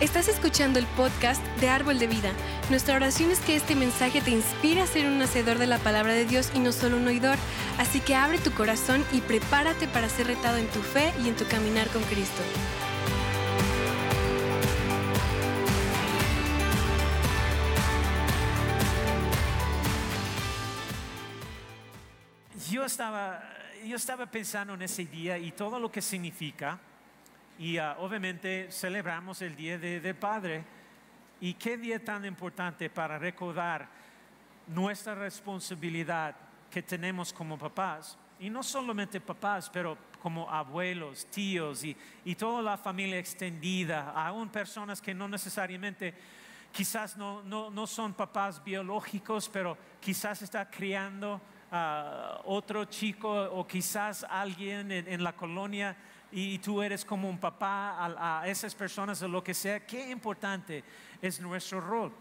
Estás escuchando el podcast de Árbol de Vida. Nuestra oración es que este mensaje te inspire a ser un hacedor de la palabra de Dios y no solo un oidor. Así que abre tu corazón y prepárate para ser retado en tu fe y en tu caminar con Cristo. Yo estaba, yo estaba pensando en ese día y todo lo que significa. Y ah, obviamente celebramos el Día de, del Padre. Y qué día tan importante para recordar nuestra responsabilidad que tenemos como papás. Y no solamente papás, pero como abuelos, tíos y, y toda la familia extendida, aún personas que no necesariamente quizás no, no, no son papás biológicos, pero quizás está criando a otro chico o quizás alguien en, en la colonia y tú eres como un papá a, a, esas personas o lo que sea, qué importante es nuestro rol.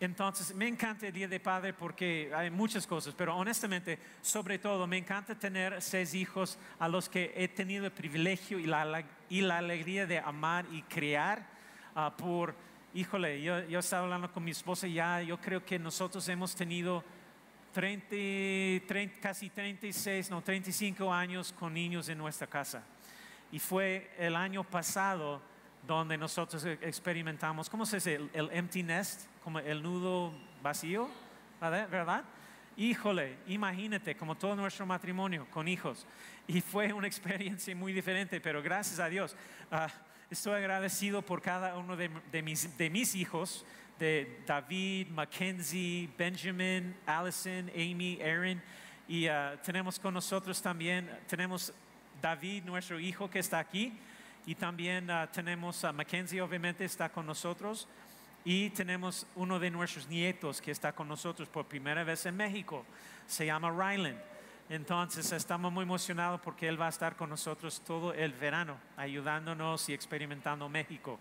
Entonces, me encanta el Día de Padre porque hay muchas cosas, pero honestamente, sobre todo, me encanta tener seis hijos a los que he tenido el privilegio y la, y la alegría de amar y criar uh, por, híjole, yo, yo estaba hablando con mi esposa ya, yo creo que nosotros hemos tenido 30, 30, casi 36, no, 35 años con niños en nuestra casa. Y fue el año pasado donde nosotros experimentamos, ¿cómo se dice? El, empty nest, como el nudo vacío, ¿verdad? Híjole, imagínate, como todo nuestro matrimonio con hijos. Y fue una experiencia muy diferente, pero gracias a Dios. Uh, estoy agradecido por cada uno de, de, mis, de mis hijos, de David, Mackenzie, Benjamin, Allison, Amy, Aaron. Y uh, tenemos con nosotros también, tenemos David, nuestro hijo que está aquí. Y también uh, tenemos a Mackenzie, obviamente, está con nosotros. Y tenemos uno de nuestros nietos que está con nosotros por primera vez en México. Se llama Ryland. Entonces estamos muy emocionados porque él va a estar con nosotros todo el verano, ayudándonos y experimentando México.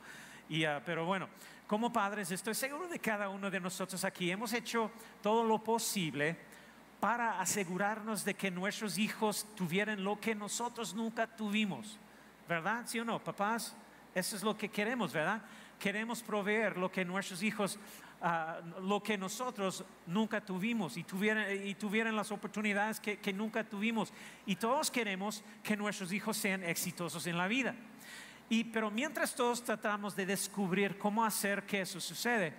Y, uh, pero bueno, como padres, estoy seguro de cada uno de nosotros aquí hemos hecho todo lo posible para asegurarnos de que nuestros hijos tuvieran lo que nosotros nunca tuvimos. ¿Verdad? ¿Sí o no? Papás, eso es lo que queremos, ¿verdad? Queremos proveer lo que nuestros hijos, uh, lo que nosotros nunca tuvimos y tuvieran, las oportunidades que, que nunca tuvimos. Y todos queremos que nuestros hijos sean exitosos en la vida. Y, pero mientras todos tratamos de descubrir cómo hacer que eso sucede,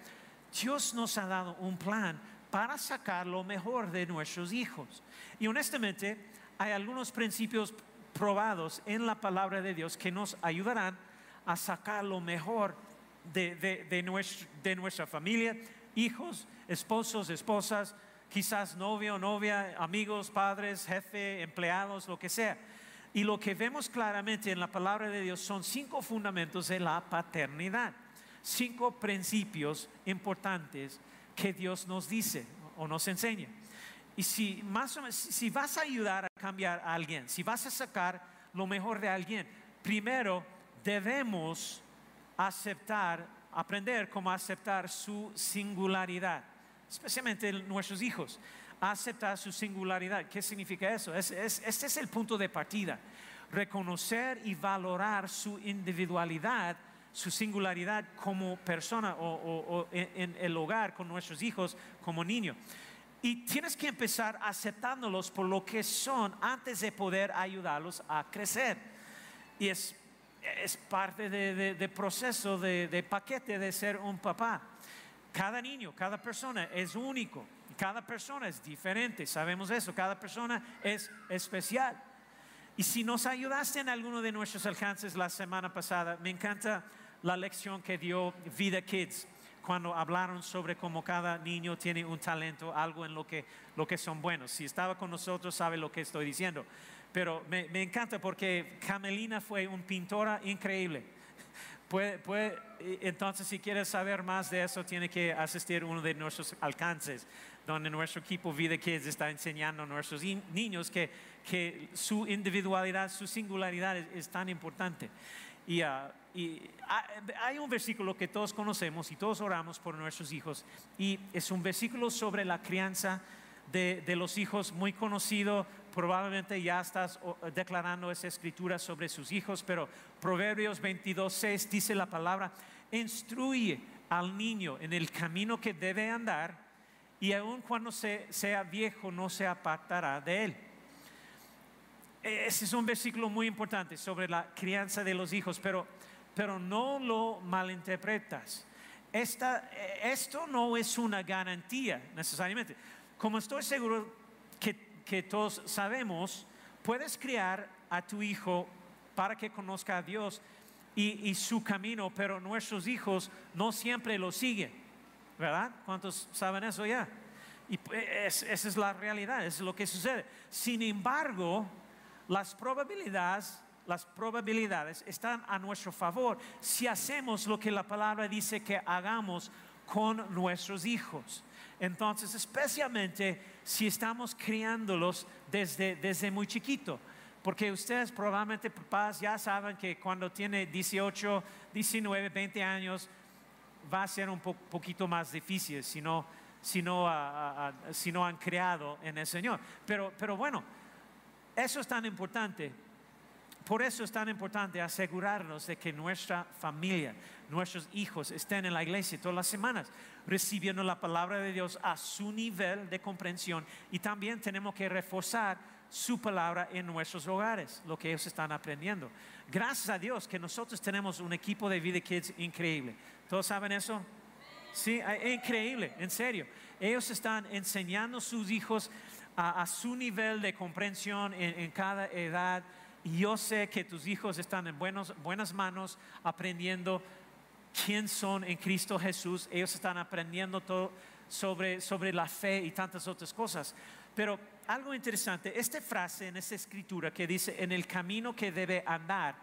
Dios nos ha dado un plan para sacar lo mejor de nuestros hijos. Y honestamente, hay algunos principios probados en la palabra de Dios que nos ayudarán a sacar lo mejor de, de, de, nuestra familia, hijos, esposos, esposas, quizás novio, novia, amigos, padres, jefe, empleados, lo que sea. Y lo que vemos claramente en la palabra de Dios son cinco fundamentos de la paternidad, cinco principios importantes que Dios nos dice o nos enseña. Y si, más o menos, si vas a ayudar a cambiar a alguien, si vas a sacar lo mejor de alguien, primero debemos aceptar, aprender cómo aceptar su singularidad, especialmente nuestros hijos. Aceptar su singularidad. ¿Qué significa eso? Es, es, este es el punto de partida. Reconocer y valorar su individualidad su singularidad como persona o, en, el hogar con nuestros hijos como niños. Y tienes que empezar aceptándolos por lo que son antes de poder ayudarlos a crecer. Y es, es parte del de, de proceso, de, de paquete de ser un papá. Cada niño, cada persona es único. Cada persona es diferente, sabemos eso. Cada persona es especial. Y si nos ayudaste en alguno de nuestros alcances la semana pasada, me encanta la lección que dio Vida Kids cuando hablaron sobre cómo cada niño tiene un talento, algo en lo que, lo que son buenos. Si estaba con nosotros sabe lo que estoy diciendo. Pero me, encanta porque Camelina fue una pintora increíble. Puede, puede, entonces, si quieres saber más de eso, tiene que asistir a uno de nuestros alcances, donde nuestro equipo Vida Kids está enseñando a nuestros niños que, que su individualidad, su singularidad es, es tan importante. Y, uh, y hay un versículo que todos conocemos y todos oramos por nuestros hijos y es un versículo sobre la crianza de, de los hijos muy conocido probablemente ya estás declarando esa escritura sobre sus hijos, pero Proverbios 22, 6 dice la palabra, instruye al niño en el camino que debe andar y aun cuando se- sea viejo no se apartará de él. Ese es un versículo muy importante sobre la crianza de los hijos, pero, pero no lo malinterpretas. Esta- eh, esto no es una garantía necesariamente. Como estoy seguro que, que todos sabemos, puedes criar a tu hijo para que conozca a Dios y, y su camino, pero nuestros hijos no siempre lo siguen, ¿verdad? ¿Cuántos saben eso ya? Y pues, es- esa es la realidad, es lo que sucede. Sin embargo, las probabilidades, las probabilidades están a nuestro favor si hacemos lo que la palabra dice que hagamos con nuestros hijos. Entonces, especialmente si estamos criándolos desde, desde muy chiquito. Porque ustedes probablemente, papás, ya saben que cuando tiene 18, 19, 20 años, va a ser un po- poquito más difícil si no, si no, si no han creado en el Señor. Pero, pero bueno, eso es tan importante. Por eso es tan importante asegurarnos de que nuestra familia, nuestros hijos estén en la iglesia todas las semanas, recibiendo la palabra de Dios a su nivel de comprensión. Y también tenemos que reforzar su palabra en nuestros hogares, lo que ellos están aprendiendo. Gracias a Dios que nosotros tenemos un equipo de Vida Kids increíble. ¿Todos saben eso? Sí, increíble, en serio. Ellos están enseñando a sus hijos a, su nivel de comprensión en, en cada edad. Y yo sé que tus hijos están en buenos, buenas manos aprendiendo quién son en Cristo Jesús. Ellos están aprendiendo todo sobre, sobre la fe y tantas otras cosas. Pero algo interesante, esta frase en esta escritura que dice, en el camino que debe andar,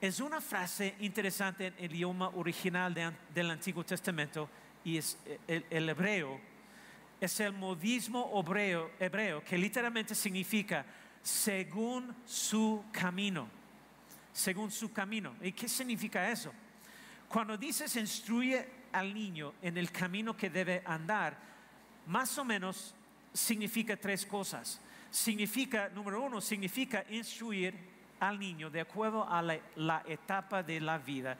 es una frase interesante en el idioma original de- del Antiguo Testamento y es eh, el, el hebreo. Es el modismo hebreo, hebreo que literalmente significa según su camino. Según su camino. ¿Y qué significa eso? Cuando dices instruye al niño en el camino que debe andar, más o menos significa tres cosas. Significa, número uno, significa instruir al niño de acuerdo a la, la etapa de la vida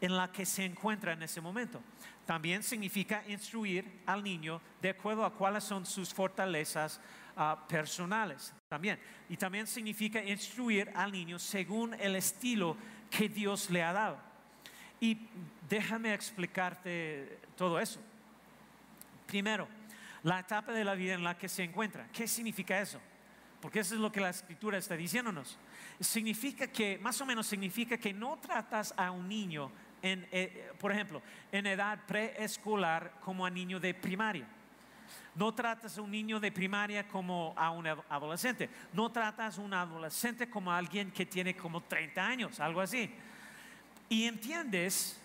en la que se encuentra en ese momento. También significa instruir al niño de acuerdo a cuáles son sus fortalezas ah, personales. También. Y también significa instruir al niño según el estilo que Dios le ha dado. Y déjame explicarte todo eso. Primero, la etapa de la vida en la que se encuentra. ¿Qué significa eso? Porque eso es lo que la escritura está diciéndonos. Significa que, más o menos significa que no tratas a un niño, en, eh, por ejemplo, en edad preescolar como a niño de primaria. No tratas a un niño de primaria como a un ad- adolescente. No tratas a un adolescente como a alguien que tiene como 30 años, algo así. Y entiendes,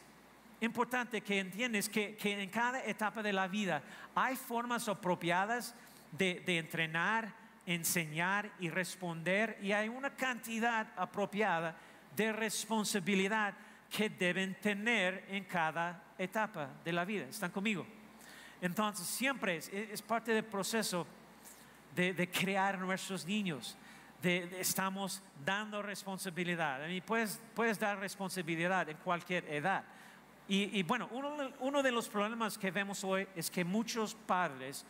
importante que entiendes que, en cada etapa de la vida hay formas apropiadas de entrenar, enseñar y responder y hay una cantidad apropiada de responsabilidad que deben tener en cada etapa de la vida. ¿Están conmigo? Entonces siempre es, es parte del proceso de, crear nuestros niños. De, estamos dando responsabilidad. Y puedes, puedes dar responsabilidad en cualquier edad. Y, y bueno, uno, de- uno de los problemas que vemos hoy es que muchos padres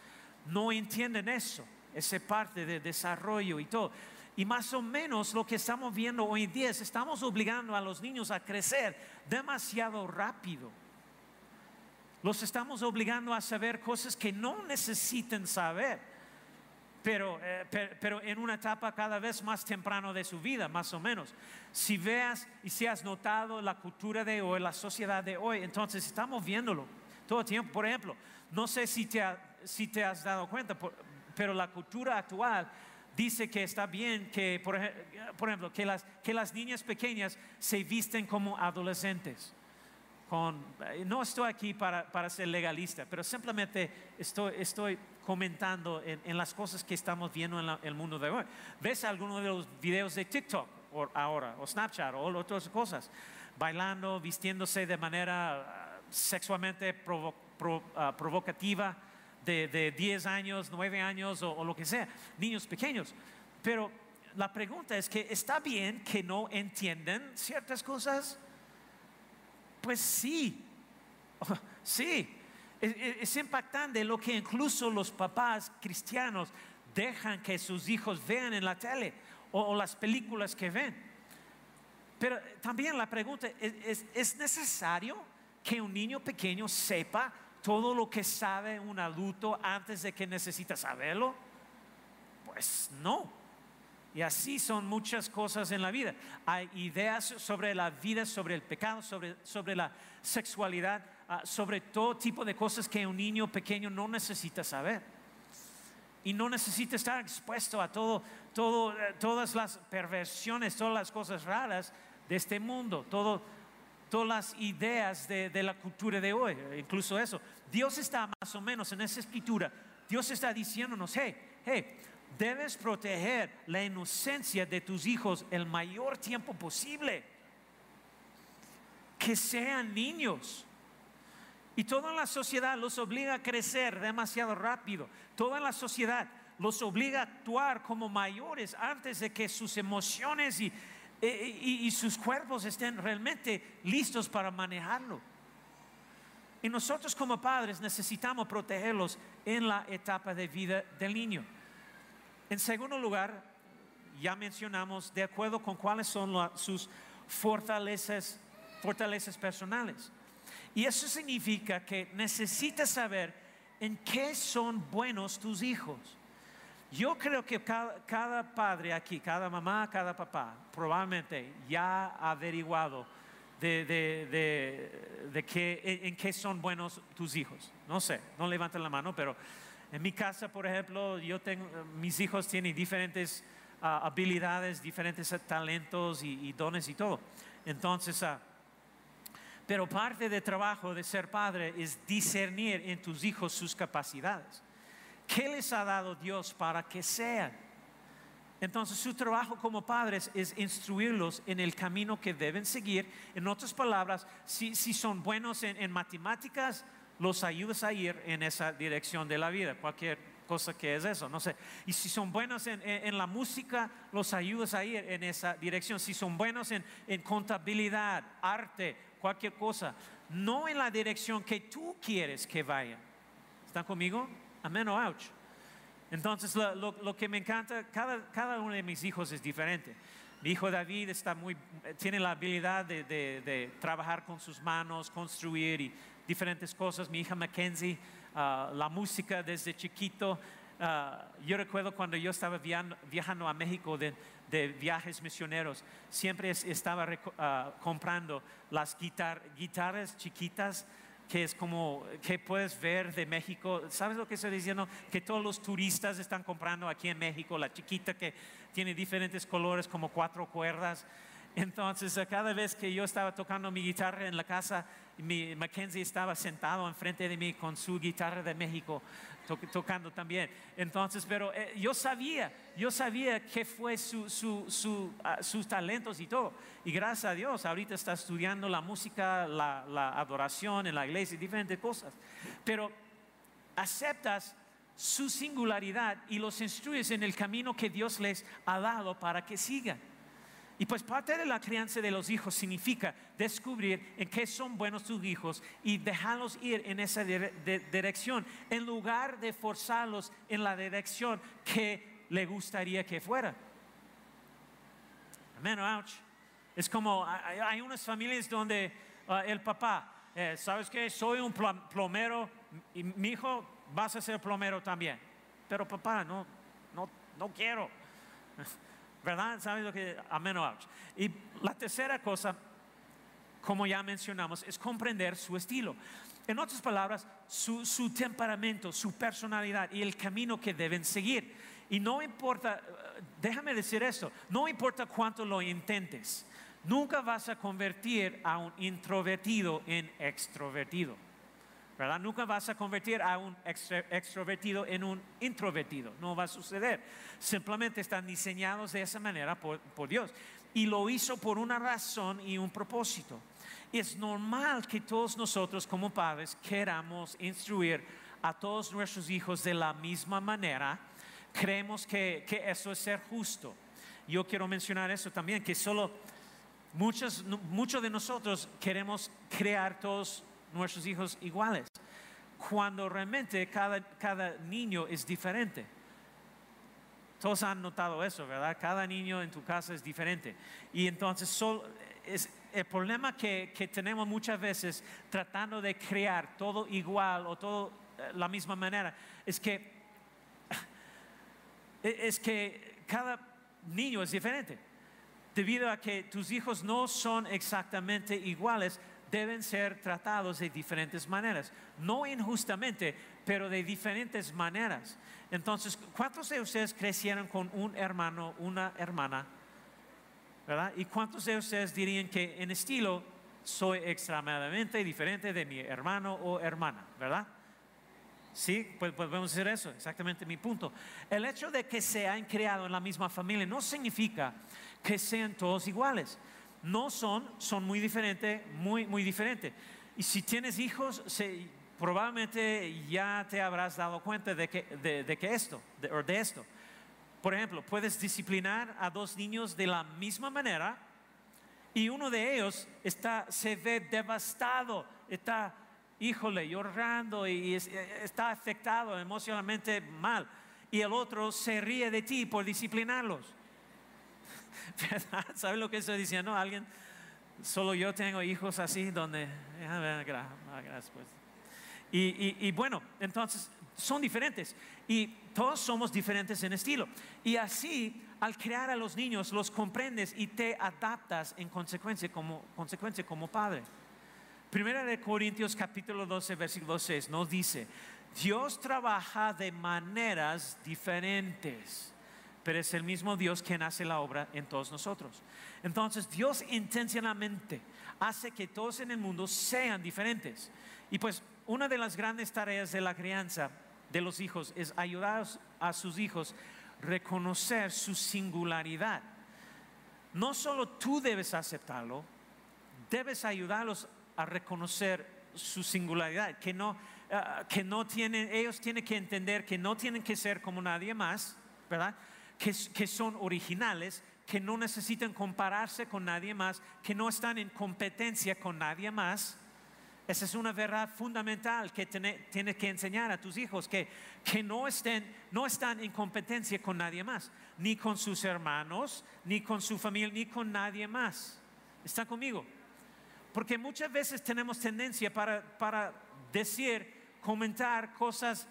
no entienden eso, esa parte de desarrollo y todo. Y más o menos lo que estamos viendo hoy en día es estamos obligando a los niños a crecer demasiado rápido. Los estamos obligando a saber cosas que no necesitan saber, pero, eh, per- pero en una etapa cada vez más temprano de su vida, más o menos. Si veas y si has notado la cultura de hoy, la sociedad de hoy, entonces estamos viéndolo todo el tiempo. Por ejemplo, no sé si te, ha- si te has dado cuenta, por- pero la cultura actual dice que está bien que, por, por ejemplo, que las, que las niñas pequeñas se visten como adolescentes eh, no estoy aquí para, para ser legalista, pero simplemente estoy, estoy comentando en, las cosas que estamos viendo en el mundo de hoy. ¿Ves algunos de los videos de TikTok o- ahora, o Snapchat, o otras cosas? Bailando, vistiéndose de manera ah, sexualmente ah, provocativa de, de 10 años, 9 años o, o lo que sea, niños pequeños. pero la pregunta es que está bien que no entiendan ciertas cosas. Pues sí, sí. Es, impactante lo que incluso los papás cristianos dejan que sus hijos vean en la tele o, las películas que ven. Pero también la pregunta es, ¿es necesario que un niño pequeño sepa todo lo que sabe un adulto antes de que necesita saberlo? Pues no. Y así son muchas cosas en la vida. Hay ideas sobre la vida, sobre el pecado, sobre, sobre la sexualidad, ah, sobre todo tipo de cosas que un niño pequeño no necesita saber. Y no necesita estar expuesto a todo, todo, eh, todas las perversiones, todas las cosas raras de este mundo, todo, todas las ideas de, de la cultura de hoy, incluso eso. Dios está más o menos en esa escritura. Dios está diciéndonos, hey, hey, debes proteger la inocencia de tus hijos el mayor tiempo posible. Que sean niños. Y toda la sociedad los obliga a crecer demasiado rápido. Toda la sociedad los obliga a actuar como mayores antes de que sus emociones y, y sus cuerpos estén realmente listos para manejarlo. Y nosotros como padres necesitamos protegerlos en la etapa de vida del niño. En segundo lugar, ya mencionamos de acuerdo con cuáles son sus fortalezas, fortalezas personales. Y eso significa que necesitas saber en qué son buenos tus hijos. Yo creo que cada, padre aquí, cada mamá, cada papá, probablemente ya ha averiguado de, de, en qué son buenos tus hijos. No sé, no levanten la mano, pero en mi casa, por ejemplo, yo tengo, mis hijos tienen diferentes ah, habilidades, diferentes talentos y, dones y todo. Entonces, uh, pero parte del trabajo de ser padre es discernir en tus hijos sus capacidades. ¿Qué les ha dado Dios para que sean? Entonces su trabajo como padres es instruirlos en el camino que deben seguir. En otras palabras, si, si son buenos en, en matemáticas, los ayudas a ir en esa dirección de la vida, cualquier cosa que es eso, no sé. Y si son buenos en, la música, los ayudas a ir en esa dirección. Si son buenos en, contabilidad, arte, cualquier cosa, no en la dirección que tú quieres que vayan. ¿Están conmigo? Amén o ouch. Entonces, lo, que me encanta, cada, cada uno de mis hijos es diferente. Mi hijo David está muy, tiene la habilidad de, de, trabajar con sus manos, construir y diferentes cosas. Mi hija Mackenzie, ah, la música desde chiquito. Ah, yo recuerdo cuando yo estaba viajando, a México de, viajes misioneros, siempre estaba ah, comprando las guitarras chiquitas que es como que puedes ver de México. ¿Sabes lo que estoy diciendo? Que todos los turistas están comprando aquí en México, la chiquita que tiene diferentes colores como cuatro cuerdas. Entonces, cada vez que yo estaba tocando mi guitarra en la casa, mi, Mackenzie estaba sentado enfrente de mí con su guitarra de México, tocando también. Entonces, pero eh, yo sabía, yo sabía que fue su, su, ah, sus talentos y todo. Y gracias a Dios, ahorita está estudiando la música, la, la adoración en la iglesia diferentes cosas. Pero aceptas su singularidad y los instruyes en el camino que Dios les ha dado para que sigan. Y pues parte de la crianza de los hijos significa descubrir en qué son buenos tus hijos y dejarlos ir en esa dirección, en lugar de forzarlos en la dirección que le gustaría que fuera. Amén, ouch. Es como hay unas familias donde ah, el papá, eh, ¿sabes qué? Soy un plomero y mi hijo vas a ser plomero también. Pero papá, no, no, no quiero. ¿Verdad? ¿Sabes lo que? Amén Y la tercera cosa, como ya mencionamos, es comprender su estilo. En otras palabras, su, su, temperamento, su personalidad y el camino que deben seguir. Y no importa, déjame decir esto, no importa cuánto lo intentes, nunca vas a convertir a un introvertido en extrovertido. Nunca vas a convertir a un extrovertido en un introvertido, no va a suceder. Simplemente están diseñados de esa manera por, por Dios. Y lo hizo por una razón y un propósito. Es normal que todos nosotros como padres queramos instruir a todos nuestros hijos de la misma manera, Creemos que, que eso es ser justo. Yo quiero mencionar eso también, que solo muchos, muchos de nosotros queremos crear todos nuestros hijos iguales, cuando realmente cada, cada niño es diferente. Todos han notado eso, ¿verdad? Cada niño en tu casa es diferente. Y entonces es el problema que, que, tenemos muchas veces tratando de crear todo igual o todo eh, la misma manera, es que, es que cada niño es diferente. Debido a que tus hijos no son exactamente iguales, deben ser tratados de diferentes maneras. No injustamente, pero de diferentes maneras. Entonces, ¿cuántos de ustedes crecieron con un hermano, una hermana? ¿Verdad? ¿Y cuántos de ustedes dirían que en estilo soy extremadamente diferente de mi hermano o hermana? ¿Verdad? Sí, pues, pues, podemos decir eso, exactamente mi punto. El hecho de que se hayan creado en la misma familia no significa que sean todos iguales. No son, son muy diferentes, muy, muy diferentes. Y si tienes hijos, probablemente ya te habrás dado cuenta de que, de, que esto, de, de esto. Por ejemplo, puedes disciplinar a dos niños de la misma manera y uno de ellos está, se ve devastado, está híjole, llorando y está afectado emocionalmente mal. Y el otro se ríe de ti por disciplinarlos. ¿Sabes lo que estoy diciendo? Alguien, solo yo tengo hijos así donde, gracias pues. Y, y, bueno, entonces son diferentes y todos somos diferentes en estilo. Y así, al crear a los niños, los comprendes y te adaptas en consecuencia como, consecuencia como padre. Primera de Corintios capítulo 12, versículo 6 nos dice, Dios trabaja de maneras diferentes, pero es el mismo Dios quien hace la obra en todos nosotros. Entonces Dios intencionalmente hace que todos en el mundo sean diferentes. Y pues una de las grandes tareas de la crianza de los hijos es ayudar a sus hijos a reconocer su singularidad. No solo tú debes aceptarlo, debes ayudarlos a reconocer su singularidad, que no, ah, que no tienen, ellos tienen que entender que no tienen que ser como nadie más, ¿verdad? Que, son originales, que no necesitan compararse con nadie más, que no están en competencia con nadie más. Esa es una verdad fundamental que tienes que enseñar a tus hijos, que, que no, estén, no están en competencia con nadie más, ni con sus hermanos, ni con su familia, ni con nadie más. ¿Está conmigo? Porque muchas veces tenemos tendencia para, decir, comentar cosas,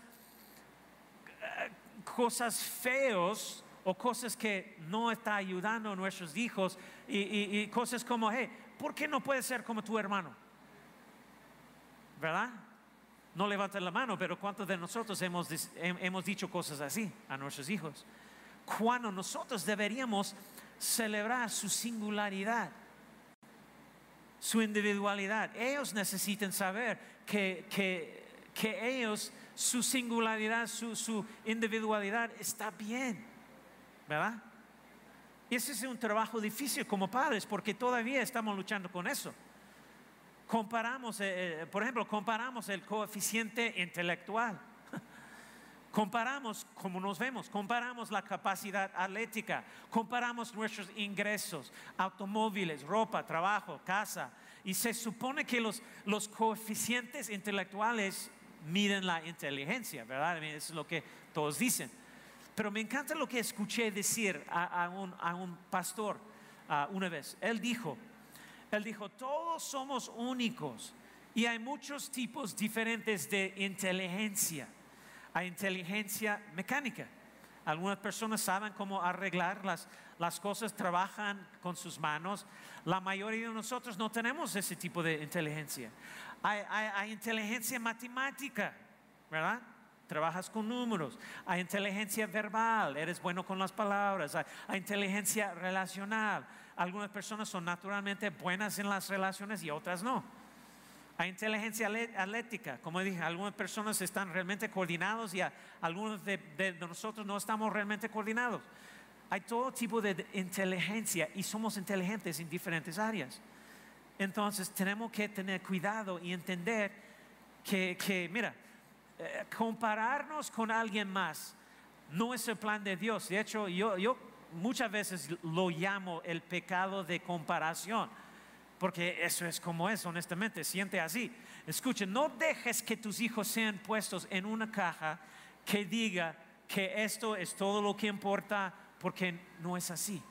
eh, cosas feos o cosas que no está ayudando a nuestros hijos y, cosas como, hey, ¿por qué no puedes ser como tu hermano? ¿Verdad? No levanten la mano, pero ¿cuántos de nosotros hemos, hemos dicho cosas así a nuestros hijos? Cuando nosotros deberíamos celebrar su singularidad su individualidad. Ellos necesitan saber que, que, ellos, su singularidad, su, su, individualidad está bien, ¿verdad? Y ese es un trabajo difícil como padres porque todavía estamos luchando con eso. Comparamos, eh, eh, por ejemplo, comparamos el coeficiente intelectual Comparamos cómo nos vemos, comparamos la capacidad atlética, comparamos nuestros ingresos, automóviles, ropa, trabajo, casa. Y se supone que los, los coeficientes intelectuales miden la inteligencia, ¿verdad? Eso es lo que todos dicen. Pero me encanta lo que escuché decir a, un, pastor una vez. Él dijo, él dijo, todos somos únicos y hay muchos tipos diferentes de inteligencia a inteligencia mecánica. Algunas personas saben cómo arreglar las, las cosas, trabajan con sus manos. La mayoría de nosotros no tenemos ese tipo de inteligencia. Hay, hay, inteligencia matemática, ¿verdad? Trabajas con números. Hay inteligencia verbal, eres bueno con las palabras. hay inteligencia relacional. Algunas personas son naturalmente buenas en las relaciones y otras no. Hay inteligencia atlética, como dije, algunas personas están realmente coordinados y algunos de, nosotros no estamos realmente coordinados. Hay todo tipo de inteligencia y somos inteligentes en diferentes áreas. Entonces tenemos que tener cuidado y entender que, mira, eh, compararnos con alguien más No es el plan de Dios. De hecho, yo, yo muchas veces lo llamo el pecado de comparación. Porque eso es como es, honestamente, siente así. Escuchen, no dejes que tus hijos sean puestos en una caja que diga que esto es todo lo que importa, porque no es así.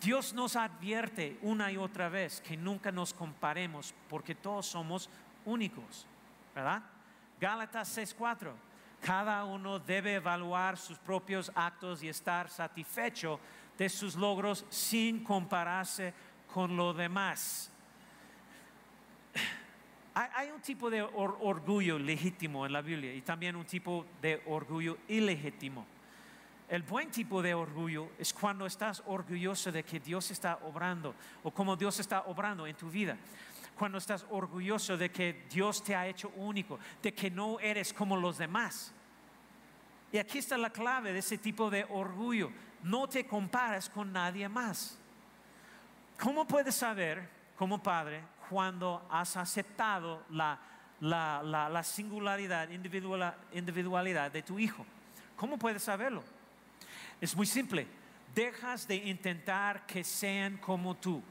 Dios nos advierte una y otra vez que nunca nos comparemos porque todos somos únicos, ¿verdad? Gálatas 6:4. Cada uno debe evaluar sus propios actos y estar satisfecho de sus logros sin compararse con lo demás. Hay, un tipo de orgullo legítimo en la Biblia y también un tipo de orgullo ilegítimo. El buen tipo de orgullo es cuando estás orgulloso de que Dios está obrando o como Dios está obrando en tu vida. Cuando estás orgulloso de que Dios te ha hecho único, de que no eres como los demás. Y aquí está la clave de ese tipo de orgullo. No te compares con nadie más. ¿Cómo puedes saber como padre cuando has aceptado la, la singularidad, individualidad de tu hijo? ¿Cómo puedes saberlo? Es muy simple. Dejas de intentar que sean como tú.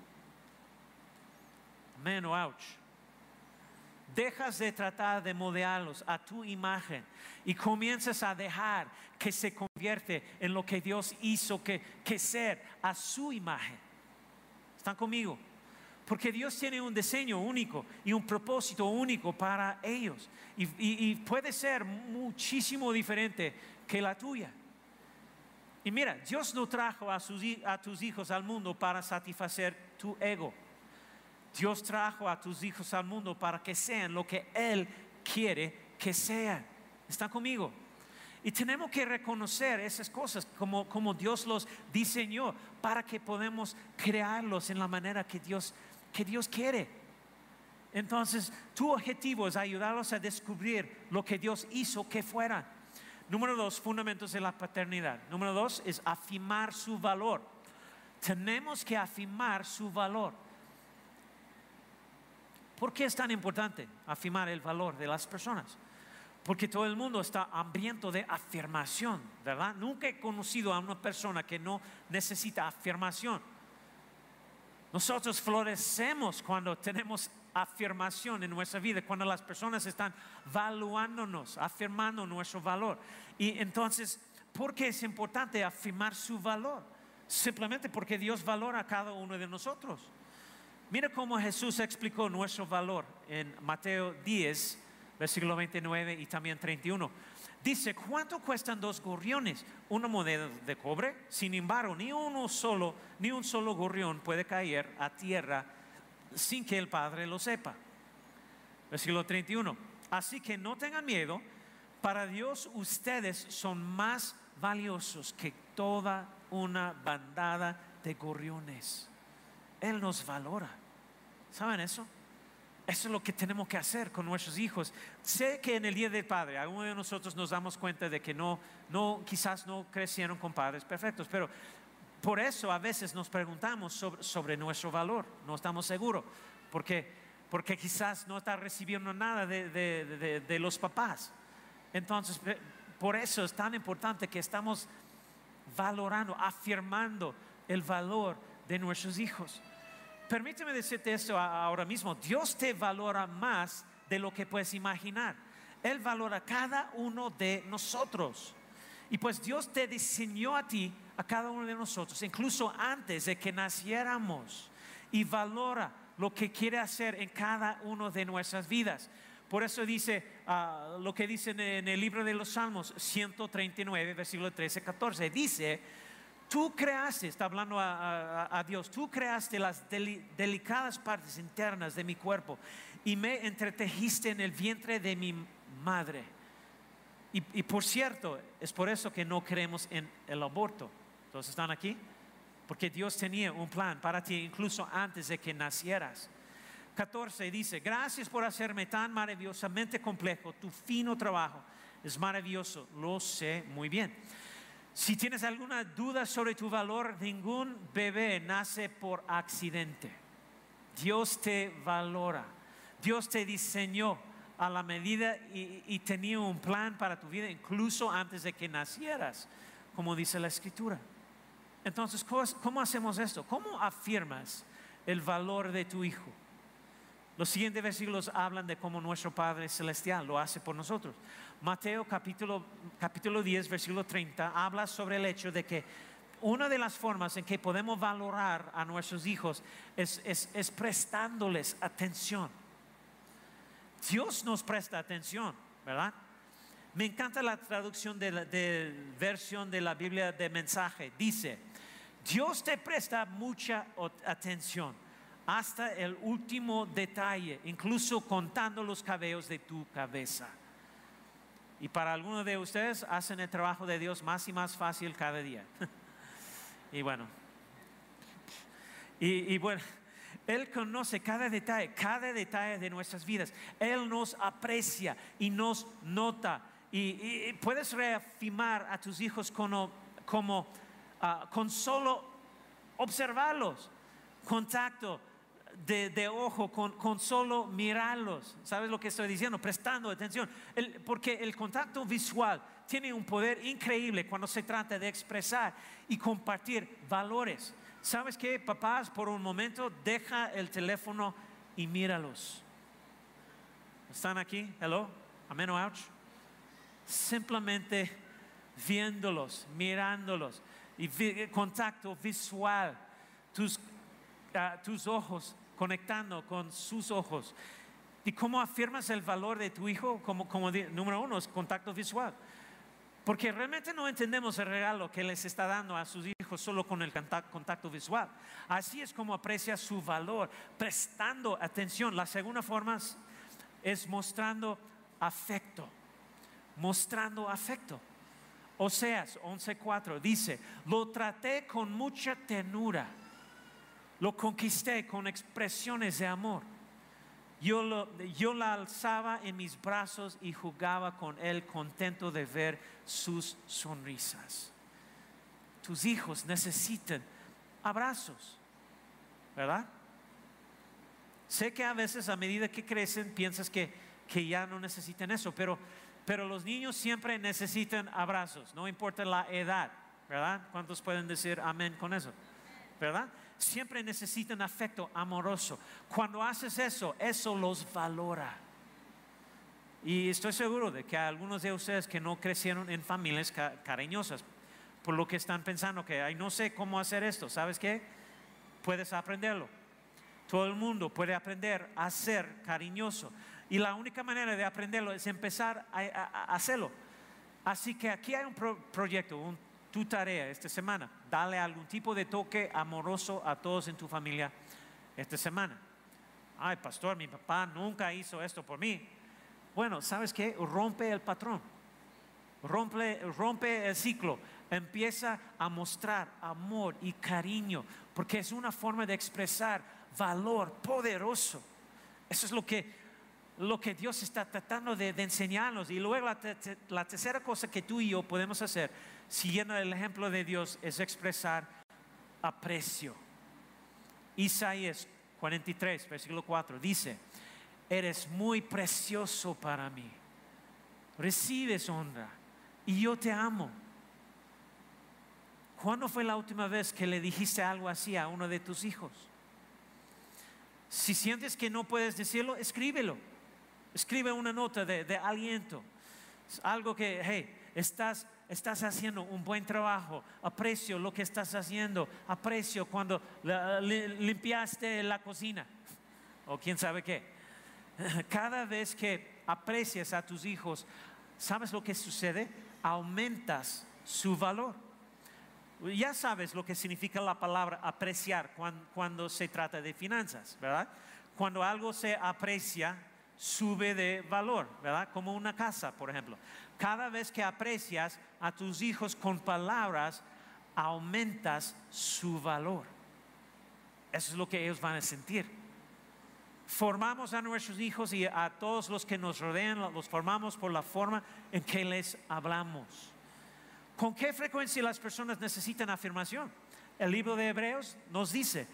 Amén ouch. Dejas de tratar de modelarlos a tu imagen y comienzas a dejar que se convierte en lo que Dios hizo que, que ser a su imagen. ¿Están conmigo? Porque Dios tiene un diseño único y un propósito único para ellos. y puede ser muchísimo diferente que la tuya. Y mira, Dios no trajo a, tus hijos al mundo para satisfacer tu ego. Dios trajo a tus hijos al mundo para que sean lo que Él quiere que sean. ¿Están conmigo? Y tenemos que reconocer esas cosas como, como Dios los diseñó para que podamos crearlos en la manera que Dios, que Dios quiere. Entonces, tu objetivo es ayudarlos a descubrir lo que Dios hizo que fueran. Número dos, fundamentos de la paternidad. Número dos es afirmar su valor. Tenemos que afirmar su valor. ¿Por qué es tan importante afirmar el valor de las personas? Porque todo el mundo está hambriento de afirmación, ¿verdad? Nunca he conocido a una persona que no necesita afirmación. Nosotros florecemos cuando tenemos afirmación en nuestra vida, cuando las personas están valuándonos, afirmando nuestro valor. Y entonces, ¿por qué es importante afirmar su valor? Simplemente porque Dios valora a cada uno de nosotros. Mira cómo Jesús explicó nuestro valor en Mateo 10, versículo 29 y también 31. Dice, ¿cuánto cuestan dos gorriones? Una moneda de cobre. Sin embargo, ni uno solo, ni un solo gorrión puede caer a tierra sin que el Padre lo sepa. Versículo 31. Así que no tengan miedo, para Dios ustedes son más valiosos que toda una bandada de gorriones. Él nos valora. ¿Saben eso? Eso es lo que tenemos que hacer con nuestros hijos. Sé que en el Día del Padre, algunos de nosotros nos damos cuenta de que no, no, quizás no crecieron con padres perfectos, pero por eso a veces nos preguntamos sobre, nuestro valor, no estamos seguros, porque, porque quizás no está recibiendo nada de, los papás. Entonces, por eso es tan importante que estamos valorando, afirmando el valor de nuestros hijos. Permíteme decirte esto ahora mismo, Dios te valora más de lo que puedes imaginar. Él valora cada uno de nosotros. Y pues Dios te diseñó a ti, a cada uno de nosotros, incluso antes de que naciéramos. Y valora lo que quiere hacer en cada uno de nuestras vidas. Por eso dice ah, lo que dice en el libro de los Salmos 139, versículo 13, 14. Dice, tú creaste, está hablando a, Dios, tú creaste las delicadas partes internas de mi cuerpo y me entretejiste en el vientre de mi madre. Y, por cierto, es por eso que no creemos en el aborto. Entonces, ¿están aquí? Porque Dios tenía un plan para ti incluso antes de que nacieras. 14 dice, gracias por hacerme tan maravillosamente complejo. Tu fino trabajo es maravilloso, lo sé muy bien. Si tienes alguna duda sobre tu valor, ningún bebé nace por accidente. Dios te valora. Dios te diseñó a la medida y, tenía un plan para tu vida incluso antes de que nacieras, como dice la escritura. Entonces, ¿cómo, cómo hacemos esto? ¿Cómo afirmas el valor de tu hijo? Los siguientes versículos hablan de cómo nuestro Padre Celestial lo hace por nosotros. Mateo capítulo, capítulo 10, versículo 30, habla sobre el hecho de que una de las formas en que podemos valorar a nuestros hijos es, es, es prestándoles atención. Dios nos presta atención, ¿verdad? Me encanta la traducción de la de versión de la Biblia de mensaje. Dice, Dios te presta mucha atención hasta el último detalle, incluso contando los cabellos de tu cabeza. Y para algunos de ustedes hacen el trabajo de Dios más y más fácil cada día. y bueno, y, bueno, Él conoce cada detalle, cada detalle de nuestras vidas. Él nos aprecia y nos nota. Y, puedes reafirmar a tus hijos como, como ah, con solo observarlos, contacto, de, ojo con, solo mirarlos. ¿Sabes lo que estoy diciendo? Prestando atención. porque el contacto visual tiene un poder increíble cuando se trata de expresar y compartir valores. ¿Sabes qué, papás? Por un momento deja el teléfono y míralos. ¿Están aquí? Hello? Amén ouch. Simplemente viéndolos, mirándolos y contacto visual. Tus, ah, tus ojos conectando con sus ojos. ¿Y cómo afirmas el valor de tu hijo? Como, como número uno, es contacto visual. Porque realmente no entendemos el regalo que les está dando a sus hijos solo con el contacto visual. Así es como aprecia su valor, prestando atención. La segunda forma es mostrando afecto. Mostrando afecto. Oseas 11:4 dice, lo traté con mucha tenura lo conquisté con expresiones de amor. Yo, yo la alzaba en mis brazos y jugaba con él contento de ver sus sonrisas. Tus hijos necesitan abrazos, ¿verdad? Sé que a veces a medida que crecen piensas que, que ya no necesitan eso, pero, pero los niños siempre necesitan abrazos, no importa la edad, ¿verdad? ¿Cuántos pueden decir amén con eso? ¿Verdad? Siempre necesitan afecto amoroso. Cuando haces eso, eso los valora. Y estoy seguro de que algunos de ustedes que no crecieron en familias cariñosas, por lo que están pensando que, ay, no sé cómo hacer esto, ¿sabes qué? Puedes aprenderlo. Todo el mundo puede aprender a ser cariñoso. Y la única manera de aprenderlo es empezar a, hacerlo. Así que aquí hay un proyecto, un tu tarea esta semana. Dale algún tipo de toque amoroso a todos en tu familia esta semana. Ay, pastor, mi papá nunca hizo esto por mí. Bueno, ¿sabes qué? Rompe el patrón. Rompe, rompe el ciclo. Empieza a mostrar amor y cariño, porque es una forma de expresar valor poderoso. Eso es lo que lo que Dios está tratando de, enseñarnos. Y luego la, tercera cosa que tú y yo podemos hacer, siguiendo el ejemplo de Dios, es expresar aprecio. Isaías 43, versículo 4, dice, eres muy precioso para mí. Recibes honra y yo te amo. ¿Cuándo fue la última vez que le dijiste algo así a uno de tus hijos? Si sientes que no puedes decirlo, escríbelo Escribe una nota de, aliento. Algo que, hey, estás, estás haciendo un buen trabajo. Aprecio lo que estás haciendo. Aprecio cuando limpiaste la cocina. O quién sabe qué. Cada vez que aprecias a tus hijos, ¿sabes lo que sucede? Aumentas su valor. Ya sabes lo que significa la palabra apreciar cuando, cuando se trata de finanzas, ¿verdad? Cuando algo se aprecia, sube de valor, ¿verdad? Como una casa, por ejemplo. Cada vez que aprecias a tus hijos con palabras, aumentas su valor. Eso es lo que ellos van a sentir. Formamos a nuestros hijos y a todos los que nos rodean, los formamos por la forma en que les hablamos. ¿Con qué frecuencia las personas necesitan afirmación? El libro de Hebreos nos dice,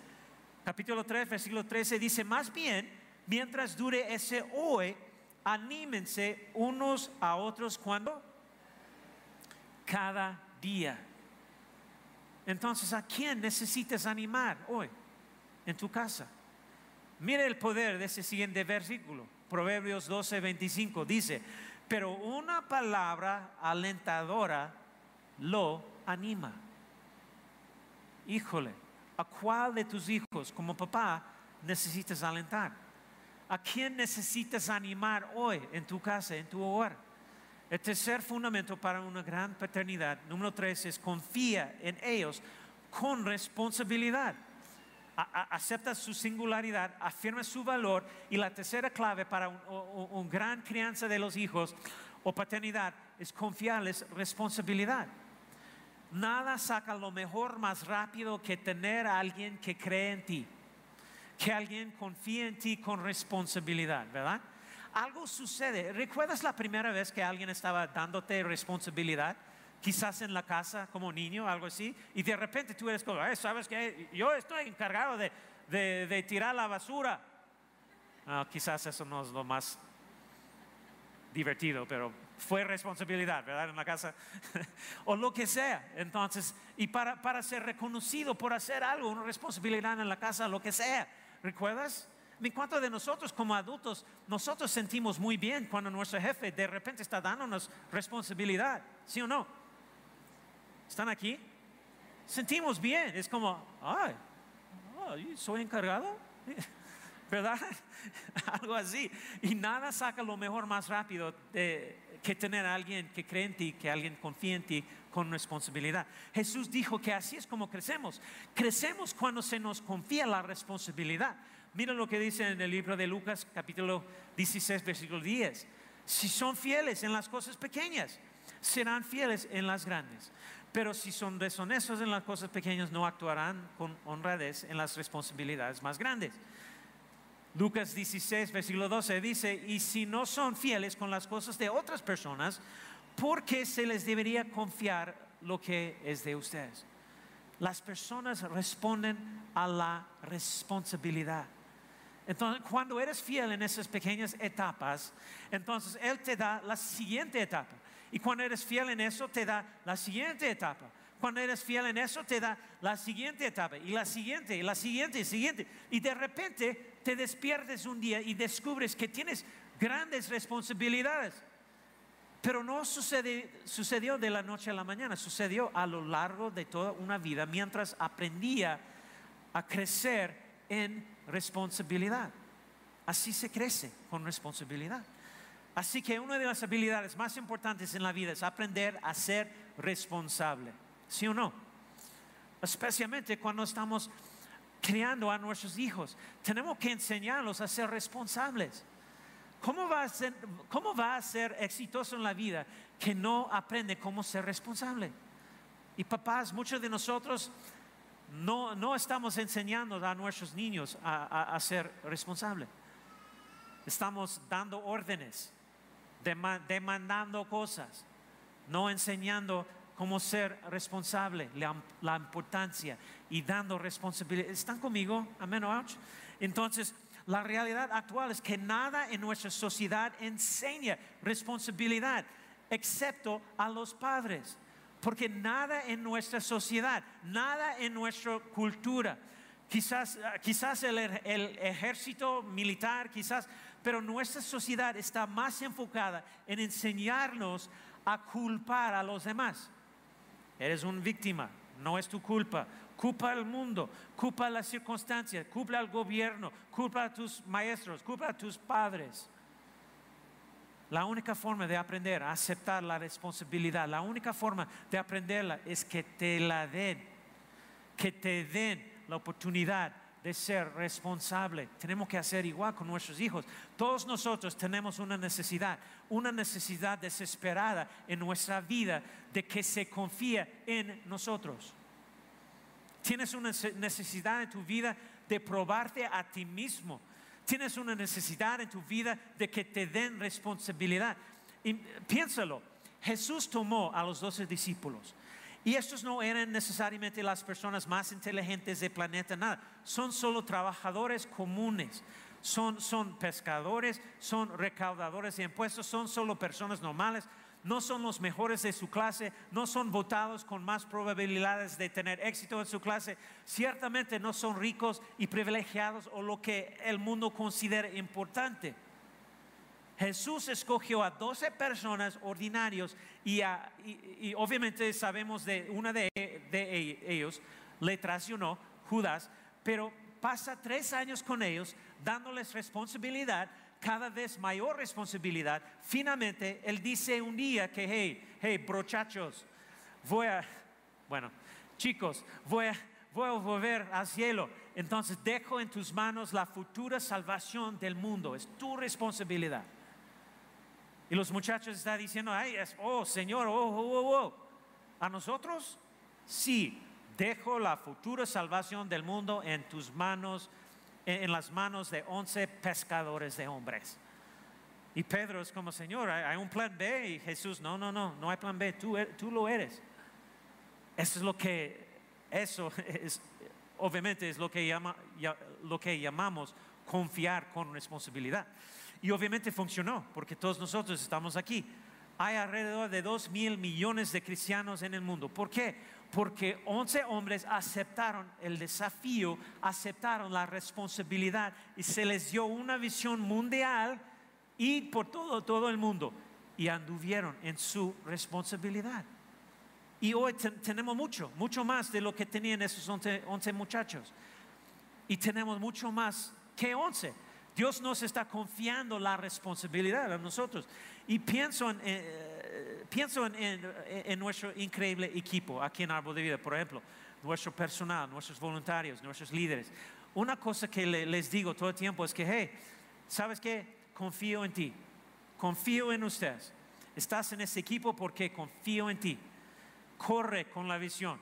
capítulo 3, versículo 13, dice, más bien, mientras dure ese hoy, anímense unos a otros cuando cada día. Entonces, ¿a quién necesitas animar hoy en tu casa? Mire el poder de ese siguiente versículo. Proverbios 12, 25 dice, pero una palabra alentadora lo anima. Híjole, ¿a cuál de tus hijos como papá necesitas alentar? ¿A quién necesitas animar hoy en tu casa, en tu hogar? El tercer fundamento para una gran paternidad, número tres, es confía en ellos con responsabilidad. acepta su singularidad, afirma su valor y la tercera clave para una gran crianza de los hijos o paternidad es confiarles responsabilidad. Nada saca lo mejor más rápido que tener a alguien que cree en ti, que alguien confíe en ti con responsabilidad, ¿verdad? algo sucede. ¿Recuerdas la primera vez que alguien estaba dándote responsabilidad? Quizás en la casa como niño, algo así, y de repente tú eres como, ¿sabes que Yo estoy encargado de, tirar la basura. Ah, quizás eso no es lo más divertido, pero fue responsabilidad, ¿verdad? En la casa. o lo que sea. Entonces, y para, para ser reconocido por hacer algo, una responsabilidad en la casa, lo que sea. ¿Recuerdas? En cuanto de nosotros como adultos, nosotros sentimos muy bien cuando nuestro jefe de repente está dándonos responsabilidad, ¿sí o no? ¿Están aquí? Sentimos bien, es como, ay, soy encargado, ¿verdad? Algo así. Y nada saca lo mejor más rápido que tener a alguien que cree en ti, que alguien confía en ti con responsabilidad. Jesús dijo que así es como crecemos. Crecemos cuando se nos confía la responsabilidad. Mira lo que dice en el libro de Lucas capítulo 16 versículo 10. Si son fieles en las cosas pequeñas, serán fieles en las grandes. Pero si son deshonestos en las cosas pequeñas, no actuarán con honradez en las responsabilidades más grandes. Lucas 16, versículo 12 dice, y si no son fieles con las cosas de otras personas, ¿por qué se les debería confiar lo que es de ustedes? Las personas responden a la responsabilidad. Entonces, cuando eres fiel en esas pequeñas etapas, entonces Él te da la siguiente etapa. Y cuando eres fiel en eso, te da la siguiente etapa. Cuando eres fiel en eso, te da la siguiente etapa. Y la siguiente, y la siguiente, y siguiente. Y de repente te despiertes un día y descubres que tienes grandes responsabilidades. Pero no sucedió de la noche a la mañana, sucedió a lo largo de toda una vida mientras aprendía a crecer en responsabilidad. Así se crece con responsabilidad. Así que una de las habilidades más importantes en la vida es aprender a ser responsable. ¿Sí o no? Especialmente cuando estamos criando a nuestros hijos. Tenemos que enseñarlos a ser responsables. ¿Cómo va a ser, a exitoso en la vida que no aprende cómo ser responsable? Y papás, muchos de nosotros no, no estamos enseñando a nuestros niños a, ser responsables. Estamos dando órdenes, demandando cosas, no enseñando cómo ser responsable, la, importancia y dando responsabilidad. ¿Están conmigo? Amén. Entonces, la realidad actual es que nada en nuestra sociedad enseña responsabilidad, excepto a los padres. Porque nada en nuestra sociedad, nada en nuestra cultura, quizás, ah, quizás el, el ejército militar, quizás, pero nuestra sociedad está más enfocada en enseñarnos a culpar a los demás. Eres una víctima, no es tu culpa. Culpa al mundo, culpa a las circunstancias, culpa al gobierno, culpa a tus maestros, culpa a tus padres. La única forma de aprender a aceptar la responsabilidad, la única forma de aprenderla es que te la den, que te den la oportunidad de ser responsable. Tenemos que hacer igual con nuestros hijos. Todos nosotros tenemos una necesidad, una necesidad desesperada en nuestra vida de que se confíe en nosotros. Tienes una necesidad en tu vida de probarte a ti mismo Tienes una necesidad en tu vida de que te den responsabilidad. Y piénsalo, Jesús tomó a los doce discípulos. Y estos no eran necesariamente las personas más inteligentes del planeta, nada. Son solo trabajadores comunes. son, son pescadores, son recaudadores de impuestos, son solo personas normales, no son los mejores de su clase, no son votados con más probabilidades de tener éxito en su clase, ciertamente no son ricos y privilegiados o lo que el mundo considera importante. Jesús escogió a 12 personas ordinarios y, obviamente sabemos de una de, de ellos, le traicionó Judas, pero pasa tres años con ellos dándoles responsabilidad, cada vez mayor responsabilidad. Finalmente, él dice un día que, hey, hey, brochachos, voy a, bueno, chicos, voy a, voy a volver al cielo. Entonces dejo en tus manos la futura salvación del mundo. Es tu responsabilidad. Y los muchachos están diciendo, ay, oh Señor, oh, oh, oh, oh. ¿A nosotros? Sí, dejo la futura salvación del mundo en tus manos, en, las manos de once pescadores de hombres. Y Pedro es como, Señor, hay, un plan B y Jesús, no, no, no, no hay plan B, tú, er, tú lo eres. Eso es lo que, eso es, obviamente es lo que, llama, lo que llamamos confiar con responsabilidad. Y obviamente funcionó, porque todos nosotros estamos aquí. Hay alrededor de dos mil millones de cristianos en el mundo. ¿Por qué? Porque 11 hombres aceptaron el desafío, aceptaron la responsabilidad y se les dio una visión mundial y por todo, todo el mundo. Y anduvieron en su responsabilidad. Y hoy tenemos mucho, mucho más de lo que tenían esos 11 muchachos. Y tenemos mucho más que 11 Dios nos está confiando la responsabilidad a nosotros. Y pienso en, eh, pienso en, nuestro increíble equipo aquí en Árbol de Vida, por ejemplo, nuestro personal, nuestros voluntarios, nuestros líderes. Una cosa que les digo todo el tiempo es que, hey, ¿sabes qué? Confío en ti, confío en ustedes. Estás en ese equipo porque confío en ti. Corre con la visión.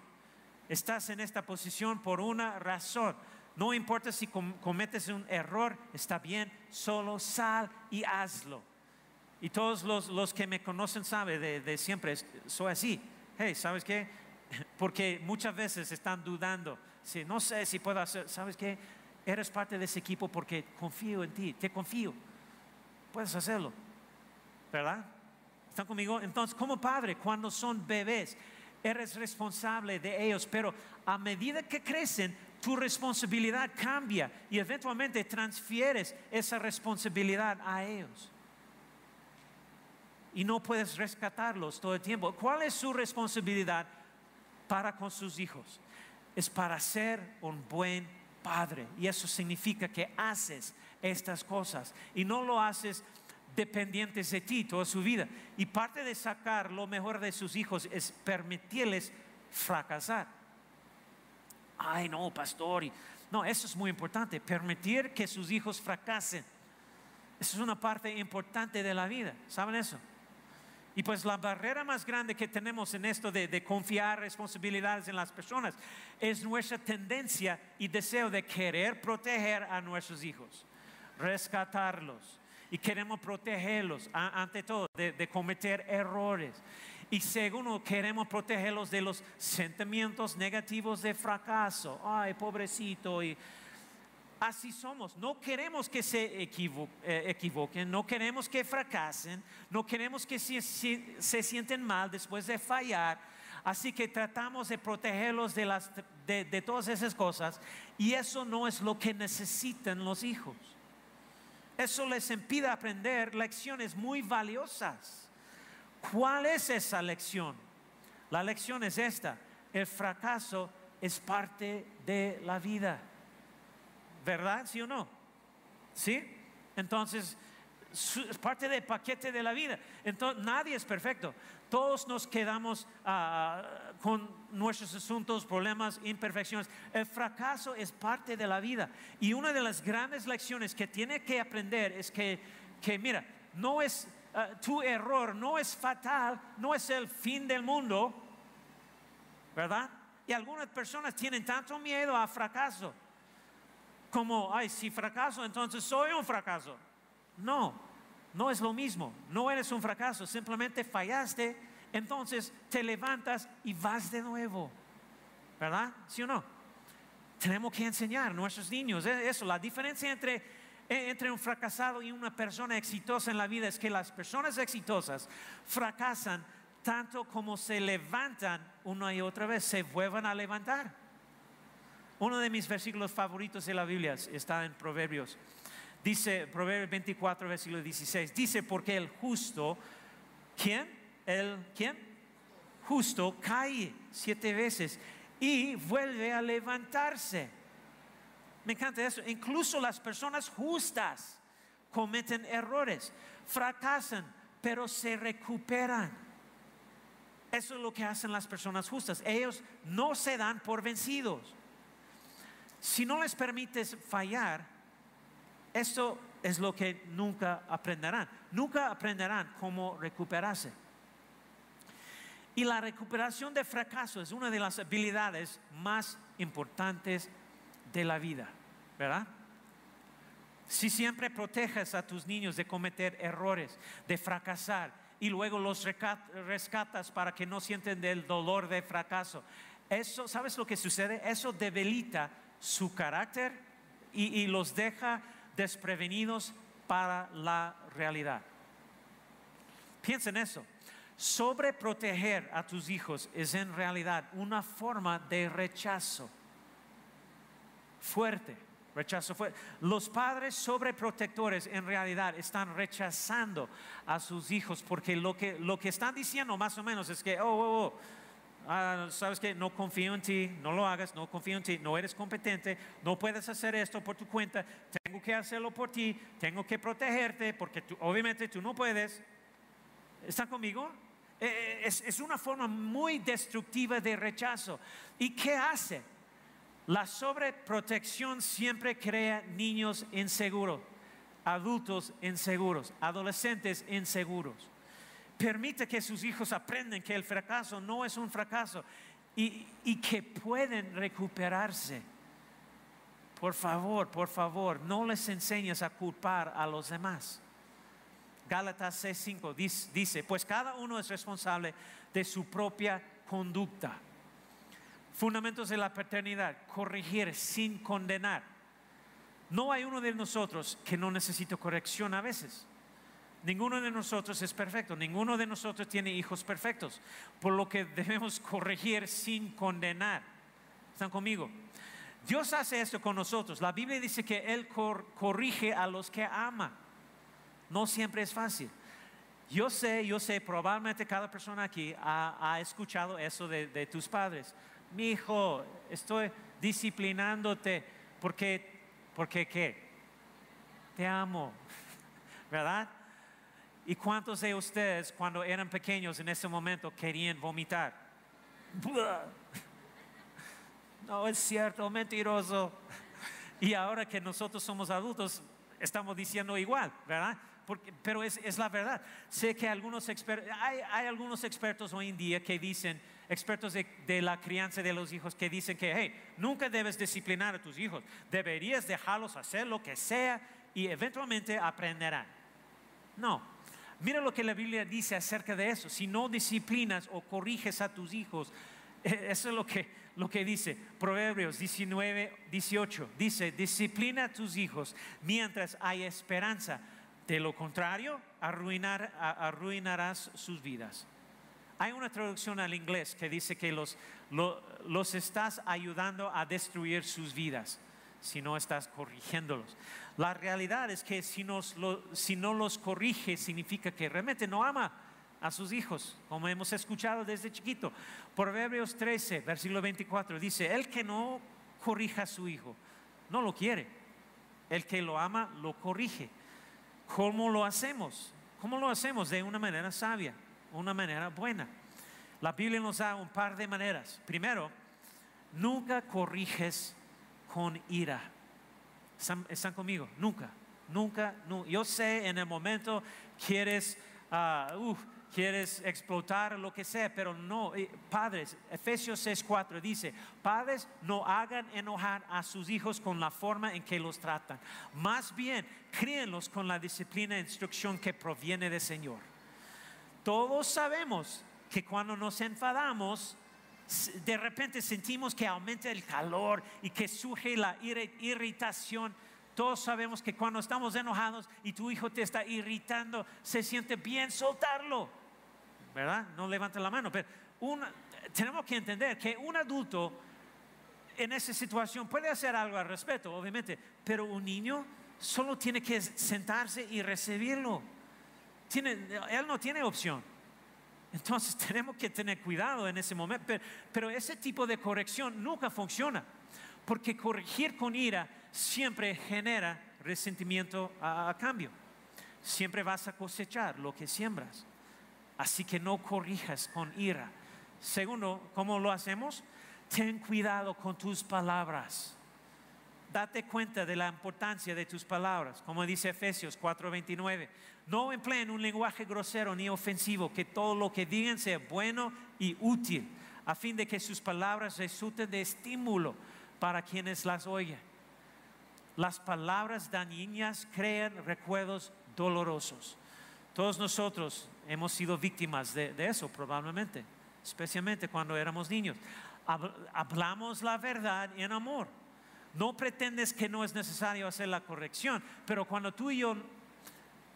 Estás en esta posición por una razón no importa si cometes un error, está bien, solo sal y hazlo. Y todos los, que me conocen saben de, siempre, soy así. Hey, ¿sabes qué? Porque muchas veces están dudando. Si, no sé si puedo hacer, ¿sabes qué? Eres parte de ese equipo porque confío en ti, te confío. Puedes hacerlo. ¿Verdad? ¿Están conmigo? Entonces, como padre, cuando son bebés, eres responsable de ellos, pero a medida que crecen, tu responsabilidad cambia y eventualmente transfieres esa responsabilidad a ellos. Y no puedes rescatarlos todo el tiempo. ¿Cuál es su responsabilidad para con sus hijos? Es para ser un buen padre. Y eso significa que haces estas cosas y no lo haces dependientes de ti toda su vida. Y parte de sacar lo mejor de sus hijos es permitirles fracasar ay no, pastor. no, eso es muy importante, permitir que sus hijos fracasen. Eso es una parte importante de la vida, ¿saben eso? Y pues la barrera más grande que tenemos en esto de, de, confiar responsabilidades en las personas es nuestra tendencia y deseo de querer proteger a nuestros hijos, rescatarlos. Y queremos protegerlos ante todo de cometer errores. Y segundo, queremos protegerlos de los sentimientos negativos de fracaso. Ay, pobrecito. Y así somos. No queremos que se eh, equivoquen, no queremos que fracasen, no queremos que se, sienten mal después de fallar. Así que tratamos de protegerlos de, de todas esas cosas. Y eso no es lo que necesitan los hijos. Eso les impide aprender lecciones muy valiosas. ¿Cuál es esa lección? La lección es esta. El fracaso es parte de la vida. ¿Verdad? ¿Sí o no? ¿Sí? Entonces, es parte del paquete de la vida. Entonces, nadie es perfecto. Todos nos quedamos ah, con nuestros asuntos, problemas, imperfecciones. El fracaso es parte de la vida. Y una de las grandes lecciones que tiene que aprender es que, que mira, no es eh, tu error no es fatal, no es el fin del mundo, ¿verdad? Y algunas personas tienen tanto miedo a fracaso, como, ay, si fracaso, entonces soy un fracaso. No, no es lo mismo, no eres un fracaso, simplemente fallaste, entonces te levantas y vas de nuevo, ¿verdad? ¿Sí o no? Tenemos que enseñar a nuestros niños eso, la diferencia entre e- entre un fracasado y una persona exitosa en la vida es que las personas exitosas fracasan tanto como se levantan una y otra vez, se vuelvan a levantar. Uno de mis versículos favoritos de la Biblia está en Proverbios. Dice, Proverbios 24, versículo 16, dice, porque el justo, ¿quién? El, ¿quién? Justo cae siete veces y vuelve a levantarse. Me encanta eso. Incluso las personas justas cometen errores, fracasan, pero se recuperan. Eso es lo que hacen las personas justas. Ellos no se dan por vencidos. Si no les permites fallar, esto es lo que nunca aprenderán. Nunca aprenderán cómo recuperarse. Y la recuperación de fracaso es una de las habilidades más importantes de la vida, ¿verdad? Si siempre proteges a tus niños de cometer errores, de fracasar, y luego los rescatas para que no sienten del dolor de fracaso, eso, ¿sabes lo que sucede? Eso debilita su carácter y, los deja desprevenidos para la realidad. Piensa en eso. Sobreproteger a tus hijos es en realidad una forma de rechazo fuerte. Rechazo fuerte. Los padres sobreprotectores en realidad están rechazando a sus hijos porque lo que, lo que están diciendo más o menos es que, oh, oh, oh ah, sabes que no confío en ti, no lo hagas, no confío en ti, no eres competente, no puedes hacer esto por tu cuenta, tengo que hacerlo por ti, tengo que protegerte porque obviamente tú no puedes. ¿Están conmigo? Eh, eh, es, es una forma muy destructiva de rechazo. ¿Y qué hace? La sobreprotección siempre crea niños inseguros, adultos inseguros, adolescentes inseguros permite que sus hijos aprendan que el fracaso no es un fracaso y, que pueden recuperarse. Por favor, por favor, no les enseñes a culpar a los demás. Gálatas 6:5 dice, pues cada uno es responsable de su propia conducta. Fundamentos de la paternidad, corregir sin condenar. No hay uno de nosotros que no necesite corrección a veces. Ninguno de nosotros es perfecto, ninguno de nosotros tiene hijos perfectos, por lo que debemos corregir sin condenar. ¿Están conmigo? Dios hace esto con nosotros. La Biblia dice que Él corrige a los que ama. No siempre es fácil. Yo sé, yo sé, probablemente cada persona aquí ha, escuchado eso de, de, tus padres. Mi hijo, estoy disciplinándote porque, porque qué? Te amo, ¿verdad? ¿Y cuántos de ustedes cuando eran pequeños en ese momento querían vomitar? No es cierto, mentiroso. Y ahora que nosotros somos adultos, estamos diciendo igual, ¿verdad? pero es, la verdad. Sé que algunos expertos, hay, algunos expertos hoy en día que dicen, expertos de, de, la crianza de los hijos, que dicen que, hey, nunca debes disciplinar a tus hijos, deberías dejarlos hacer lo que sea y eventualmente aprenderán. No, Mira lo que la Biblia dice acerca de eso. Si no disciplinas o corriges a tus hijos, eso es lo que, lo que dice Proverbios 19, 18. Dice, disciplina a tus hijos mientras hay esperanza. De lo contrario, arruinar, arruinarás sus vidas. Hay una traducción al inglés que dice que los, los estás ayudando a destruir sus vidas si no estás corrigiéndolos. La realidad es que si, no los corrige significa que realmente no ama a sus hijos, como hemos escuchado desde chiquito. Proverbios 13, versículo 24, dice, el que no corrija a su hijo, no lo quiere. El que lo ama, lo corrige. ¿Cómo lo hacemos? ¿Cómo lo hacemos? De una manera sabia, una manera buena. La Biblia nos da un par de maneras. Primero, nunca corriges con ira. ¿Están, conmigo? Nunca, nunca, nunca. Yo sé en el momento quieres, uh, quieres explotar lo que sea, pero no. Eh, padres, Efesios 6:4 dice, padres no hagan enojar a sus hijos con la forma en que los tratan. Más bien, críenlos con la disciplina e instrucción que proviene del Señor. Todos sabemos que cuando nos enfadamos, de repente sentimos que aumenta el calor y que surge la irritación. Todos sabemos que cuando estamos enojados y tu hijo te está irritando, se siente bien soltarlo. ¿Verdad? No levante la mano, pero tenemos que entender que un adulto en esa situación puede hacer algo al respecto, obviamente, pero un niño solo tiene que sentarse y recibirlo. él no tiene opción. Entonces tenemos que tener cuidado en ese momento, pero, ese tipo de corrección nunca funciona, porque corregir con ira siempre genera resentimiento a cambio. Siempre vas a cosechar lo que siembras. Así que no corrijas con ira. Segundo, ¿cómo lo hacemos? ten cuidado con tus palabras. Date cuenta de la importancia de tus palabras, como dice Efesios 4:29. No empleen un lenguaje grosero ni ofensivo, que todo lo que digan sea bueno y útil, a fin de que sus palabras resulten de estímulo para quienes las oyen. Las palabras dañinas crean recuerdos dolorosos. Todos nosotros hemos sido víctimas de eso probablemente, especialmente cuando éramos niños hablamos la verdad en amor. No pretendes que no es necesario hacer la corrección, pero cuando tú y yo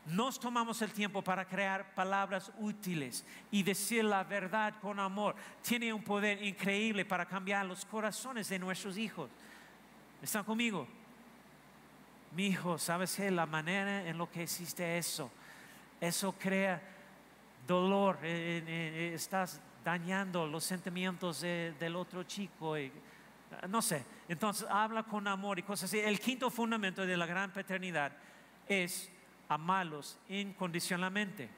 nos tomamos el tiempo para crear palabras útiles y decir la verdad con amor, tiene un poder increíble para cambiar los corazones de nuestros hijos. ¿Están conmigo? Mi hijo, ¿sabes qué? La manera en lo que existe eso, eso crea dolor, eh, eh, eh, estás dañando los sentimientos del otro chico. Y, no sé, entonces habla con amor y cosas así. El quinto fundamento de la gran paternidad es amarlos incondicionalmente.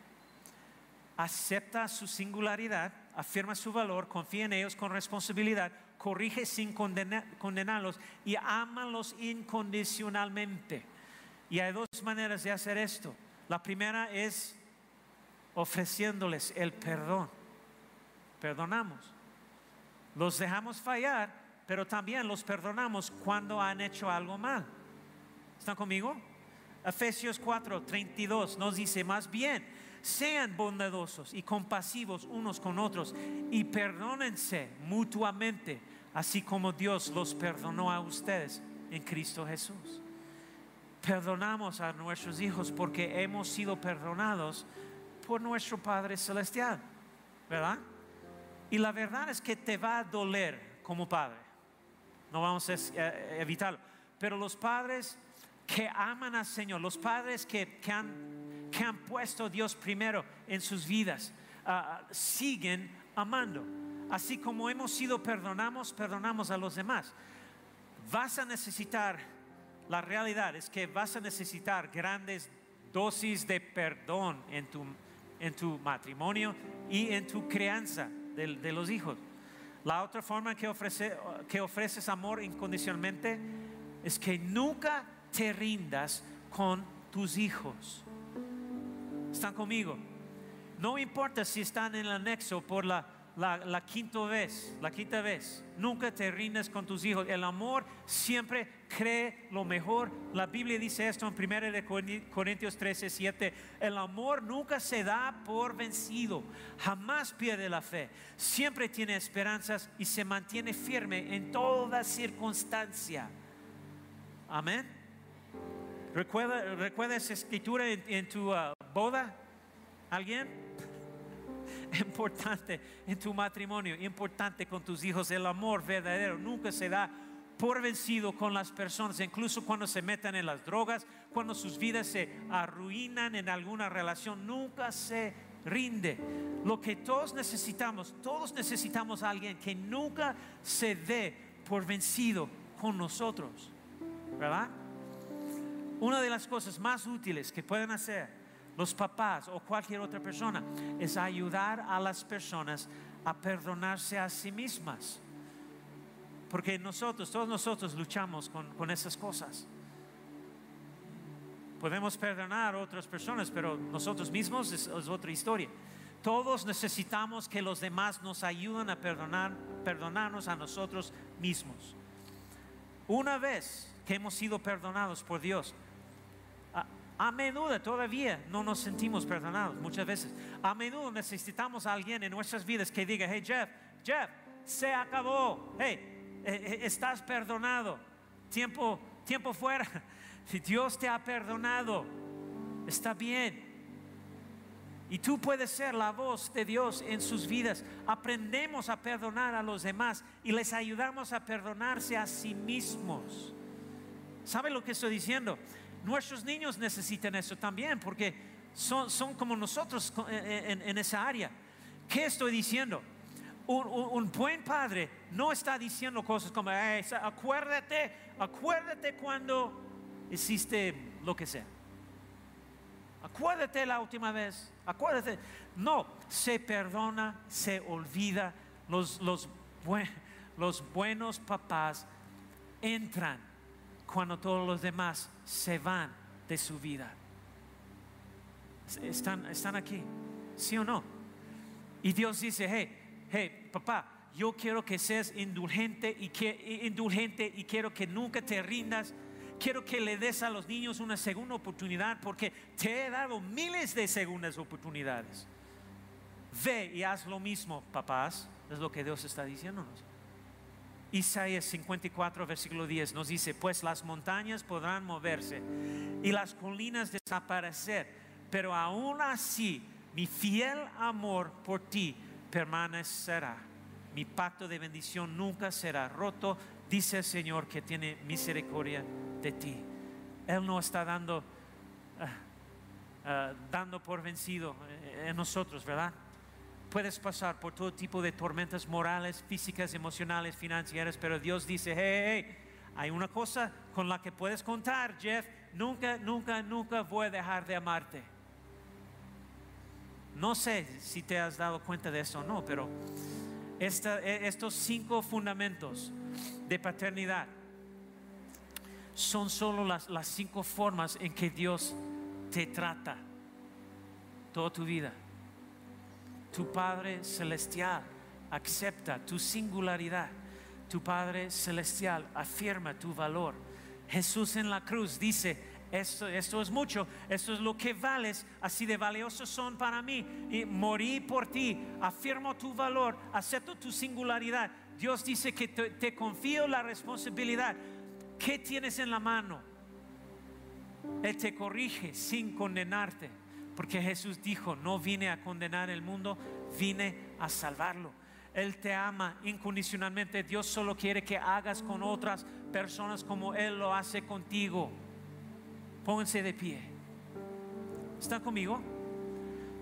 Acepta su singularidad, afirma su valor, confía en ellos con responsabilidad, corrige sin condenarlos y ámalos incondicionalmente. Y hay dos maneras de hacer esto. La primera es ofreciéndoles el perdón perdonamos. Los dejamos fallar, pero también los perdonamos cuando han hecho algo mal. ¿Están conmigo? Efesios 4, 32 nos dice más bien, sean bondadosos y compasivos unos con otros y perdónense mutuamente, así como Dios los perdonó a ustedes en Cristo Jesús. Perdonamos a nuestros hijos porque hemos sido perdonados por nuestro Padre Celestial, ¿verdad? Y la verdad es que te va a doler como padre. No vamos a eh, evitarlo. Pero los padres que aman al Señor, los padres que, han, que han puesto a Dios primero en sus vidas, ah, siguen amando. Así como hemos sido perdonamos, perdonamos a los demás. Vas a necesitar, la realidad es que vas a necesitar grandes dosis de perdón en tu, en tu matrimonio y en tu crianza de, los hijos. La otra forma que, ofrece, que ofreces amor incondicionalmente es que nunca te rindas con tus hijos. ¿Están conmigo? No importa si están en el anexo por la quinta vez, la quinta vez, nunca te rindes con tus hijos. El amor siempre cree lo mejor. La Biblia dice esto en 1 Corintios 13, 7. El amor nunca se da por vencido, jamás pierde la fe, siempre tiene esperanzas y se mantiene firme en toda circunstancia. Amén. ¿Recuerda, ¿recuerda esa escritura en, tu uh, boda? ¿Alguien? importante en tu matrimonio, importante con tus hijos. El amor verdadero nunca se da por vencido con las personas, incluso cuando se metan en las drogas, cuando sus vidas se arruinan en alguna relación, nunca se rinde. Lo que todos necesitamos, todos necesitamos a alguien que nunca se dé por vencido con nosotros, ¿verdad? Una de las cosas más útiles que pueden hacer los papás o cualquier otra persona, es ayudar a las personas a perdonarse a sí mismas. Porque nosotros, todos nosotros luchamos con, esas cosas. Podemos perdonar a otras personas, pero nosotros mismos es, otra historia. Todos necesitamos que los demás nos ayuden a perdonar, perdonarnos a nosotros mismos. Una vez que hemos sido perdonados por Dios, a menudo todavía no nos sentimos perdonados, muchas veces. A menudo necesitamos a alguien en nuestras vidas que diga, hey Jeff, Jeff, se acabó, hey, eh, eh, estás perdonado, tiempo, tiempo fuera. Si Dios te ha perdonado, está bien. Y tú puedes ser la voz de Dios en sus vidas. Aprendemos a perdonar a los demás y les ayudamos a perdonarse a sí mismos. ¿Sabe lo que estoy diciendo? Nuestros niños necesitan eso también porque son, son como nosotros en, esa área. ¿Qué estoy diciendo? un, buen padre no está diciendo cosas como, acuérdate, acuérdate cuando hiciste lo que sea. Acuérdate la última vez, acuérdate. No, se perdona, se olvida. Los, los, los buenos papás entran cuando todos los demás se van de su vida. Están, están aquí, ¿sí o no? Y Dios dice, hey, hey, papá, yo quiero que seas indulgente y, que, indulgente y quiero que nunca te rindas. Quiero que le des a los niños una segunda oportunidad porque te he dado miles de segundas oportunidades. Ve y haz lo mismo, papás. Es lo que Dios está diciéndonos. Isaías 54, versículo 10 nos dice, pues las montañas podrán moverse y las colinas desaparecer, pero aún así mi fiel amor por ti permanecerá. Mi pacto de bendición nunca será roto, dice el Señor que tiene misericordia de ti. Él no está dando, ah, ah, dando por vencido eh, en nosotros, ¿verdad? Puedes pasar por todo tipo de tormentas morales, físicas, emocionales, financieras, pero Dios dice, hey, hey, hay una cosa con la que puedes contar, Jeff, nunca, nunca, nunca voy a dejar de amarte. No sé si te has dado cuenta de eso o no, pero e, estos cinco fundamentos de paternidad son solo las, las cinco formas en que Dios te trata toda tu vida. Tu Padre Celestial acepta tu singularidad. Tu Padre Celestial afirma tu valor. Jesús en la cruz dice, esto, esto es mucho, esto es lo que vales, así de valiosos son para mí. Y morí por ti, afirmo tu valor, acepto tu singularidad. Dios dice que te, confío la responsabilidad. ¿Qué tienes en la mano? Él te corrige sin condenarte, porque Jesús dijo, no vine a condenar el mundo, vine a salvarlo. Él te ama incondicionalmente. Dios solo quiere que hagas con otras personas como Él lo hace contigo. Pónganse de pie. ¿Están conmigo?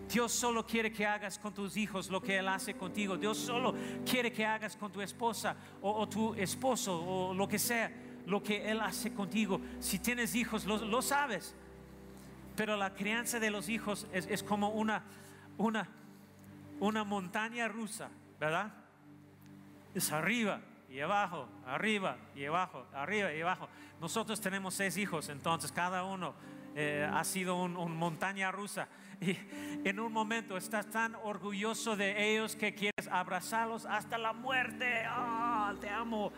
Dios solo quiere que hagas con tus hijos lo que Él hace contigo. Dios solo quiere que hagas con tu esposa o, tu esposo o lo que sea, lo que Él hace contigo. Si tienes hijos, lo, sabes. Pero la crianza de los hijos es, como una, una, una montaña rusa, ¿verdad? Es arriba, y abajo, arriba y abajo, arriba y abajo. Nosotros tenemos seis hijos, entonces cada uno eh, ha sido una un montaña rusa. Y en un momento estás tan orgulloso de ellos que quieres abrazarlos hasta la muerte. Ah, te amo.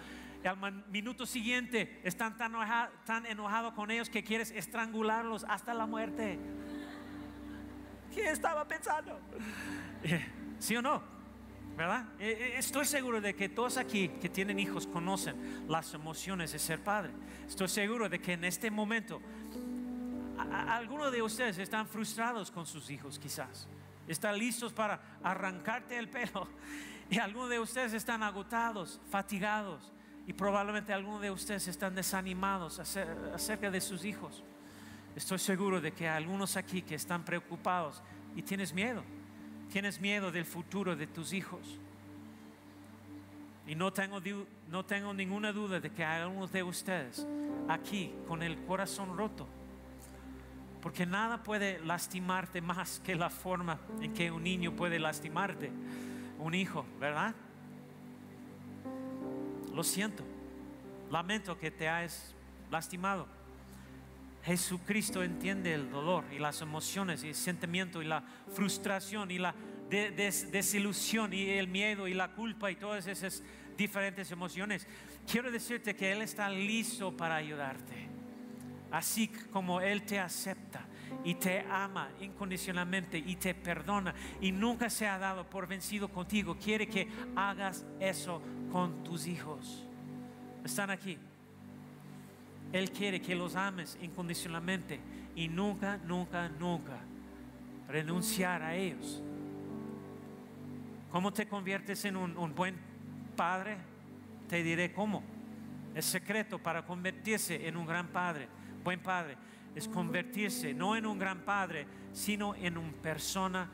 Al minuto siguiente están tan, enojado, tan enojados con ellos que quieres estrangularlos hasta la muerte. ¿Qué estaba pensando? ¿Sí o no? ¿verdad? Eh, eh, estoy seguro de que todos aquí que tienen hijos conocen las emociones de ser padre. Estoy seguro de que en este momento algunos de ustedes están frustrados con sus hijos quizás. Están listos para arrancarte el pelo. Y algunos de ustedes están agotados, fatigados. Y probablemente algunos de ustedes están desanimados acerca de sus hijos. Estoy seguro de que hay algunos aquí que están preocupados y tienes miedo Tienes miedo del futuro de tus hijos. Y no tengo, no tengo ninguna duda de que hay algunos de ustedes aquí con el corazón roto. Porque nada puede lastimarte más que la forma en que un niño puede lastimarte. Un hijo, ¿verdad? Lo siento. Lamento que te hayas lastimado. Jesucristo entiende el dolor y las emociones y el sentimiento y la frustración y la desilusión y el miedo y la culpa y todas esas diferentes emociones. Quiero decirte que Él está listo para ayudarte. Así como Él te acepta y te ama incondicionalmente y te perdona y nunca se ha dado por vencido contigo, quiere que hagas eso con tus hijos. Están aquí. Él quiere que los ames incondicionalmente y nunca, nunca, nunca renunciar a ellos. ¿Cómo te conviertes en un, buen padre? Te diré cómo. El secreto para convertirse en un gran padre, buen padre, es convertirse no en un gran padre, sino en una persona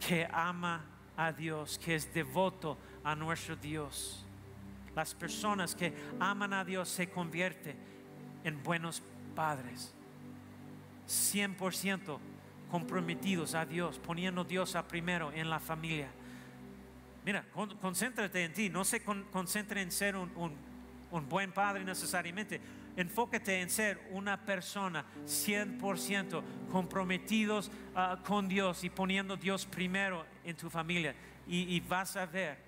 que ama a Dios, que es devoto a nuestro Dios. Las personas que aman a Dios se convierten en buenos padres. 100% comprometidos a Dios, poniendo a Dios a primero en la familia. Mira, concéntrate en ti, no se concentre en ser un, buen padre necesariamente. Enfócate en ser una persona 100% comprometidos ah, con Dios y poniendo Dios primero en tu familia. y vas a ver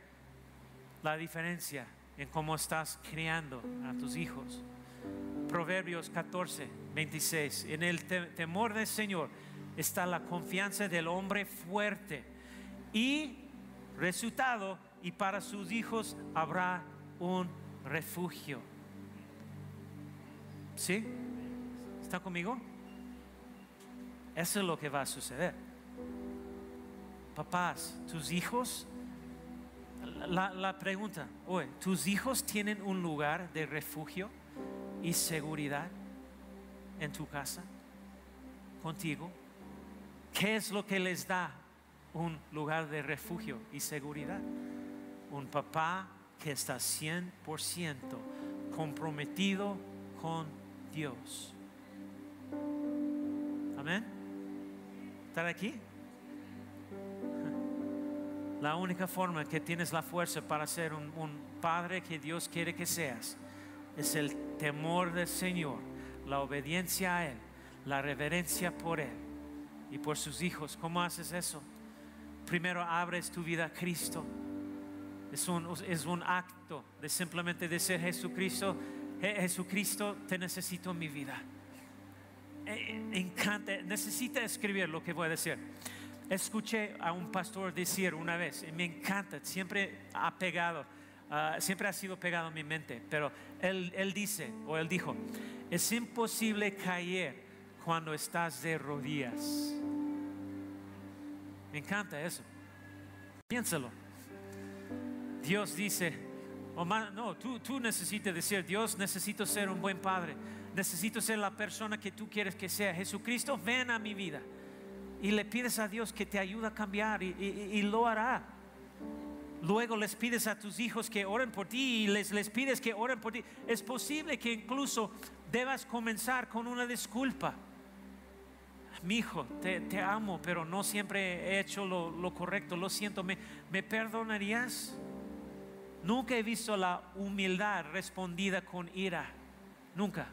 la diferencia en cómo estás criando a tus hijos. Proverbios 14, 26. En el temor del Señor está la confianza del hombre fuerte. Y resultado, y para sus hijos habrá un refugio. ¿Sí? ¿Está conmigo? Eso es lo que va a suceder. Papás, tus hijos, la, pregunta, oye, ¿tus hijos tienen un lugar de refugio? y seguridad en tu casa, contigo? ¿Qué es lo que les da un lugar de refugio y seguridad? Un papá que está 100% comprometido con Dios. Amén. ¿Estar aquí? La única forma que tienes la fuerza para ser un, padre que Dios quiere que seas es el temor del Señor, la obediencia a Él, la reverencia por Él y por sus hijos. ¿Cómo haces eso? Primero abres tu vida a Cristo. Es un, es un acto de simplemente decir Jesucristo, Jesucristo, te necesito en mi vida. Eh, eh, encanta, necesita escribir lo que voy a decir. Escuché a un pastor decir una vez, y me encanta, siempre ha pegado Ah, siempre ha sido pegado en mi mente, pero él, él dice, o él dijo, es imposible caer cuando estás de rodillas. Me encanta eso. Piénsalo. Dios dice, oh, no, tú, tú necesitas decir, Dios, necesito ser un buen padre, necesito ser la persona que tú quieres que sea. Jesucristo, ven a mi vida. Y le pides a Dios que te ayude a cambiar y lo hará. Luego les pides a tus hijos que oren por ti y les, les pides que oren por ti. Es posible que incluso debas comenzar con una disculpa. Mi hijo, te, amo, pero no siempre he hecho lo, correcto. Lo siento, ¿me, ¿me perdonarías? Nunca he visto la humildad respondida con ira. Nunca.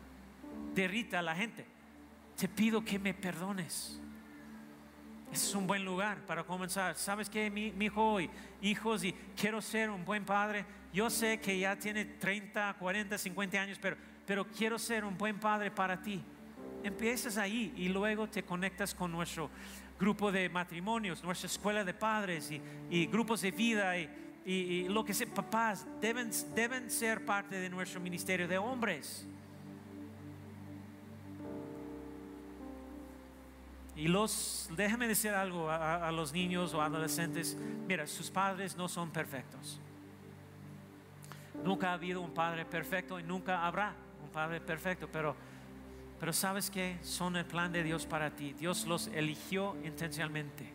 Derrita a la gente. Te pido que me perdones es un buen lugar para comenzar. ¿Sabes qué, mi, hijo y hijos? Y quiero ser un buen padre. Yo sé que ya tiene 30, 40, 50 años, pero, pero quiero ser un buen padre para ti. Empiezas ahí y luego te conectas con nuestro grupo de matrimonios, nuestra escuela de padres y, grupos de vida y, y, lo que sea. Papás deben, deben ser parte de nuestro ministerio de hombres. Y los, déjame decir algo a, los niños o adolescentes, mira, sus padres no son perfectos. Nunca ha habido un padre perfecto y nunca habrá un padre perfecto, pero, pero sabes que son el plan de Dios para ti. Dios los eligió intencionalmente.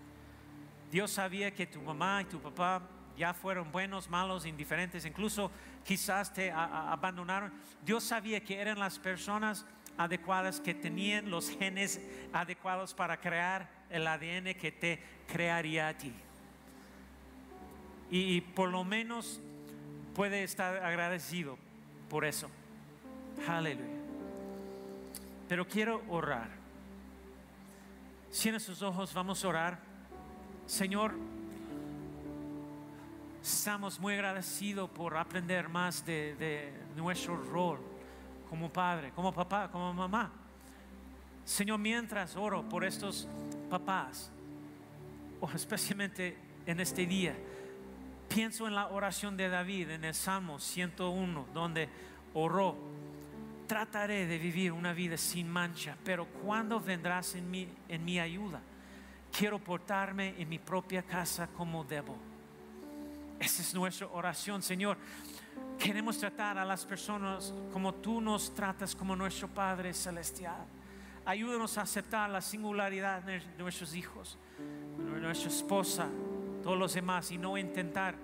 Dios sabía que tu mamá y tu papá ya fueron buenos, malos, indiferentes, incluso quizás te abandonaron. Dios sabía que eran las personas adecuadas, que tenían los genes adecuados para crear el ADN que te crearía a ti. Y, por lo menos puede estar agradecido por eso. Aleluya. Pero quiero orar. Cierra sus ojos, vamos a orar. Señor, estamos muy agradecidos por aprender más de, de nuestro rol como padre, como papá, como mamá. Señor, mientras oro por estos papás, o especialmente en este día, pienso en la oración de David en el Salmo 101, donde oró, trataré de vivir una vida sin mancha, pero cuando vendrás en mi, en mi ayuda? Quiero portarme en mi propia casa como debo. Esa es nuestra oración, Señor. Queremos tratar a las personas como tú nos tratas como nuestro Padre Celestial. Ayúdanos a aceptar la singularidad de nuestros hijos, de nuestra esposa, todos los demás y no intentar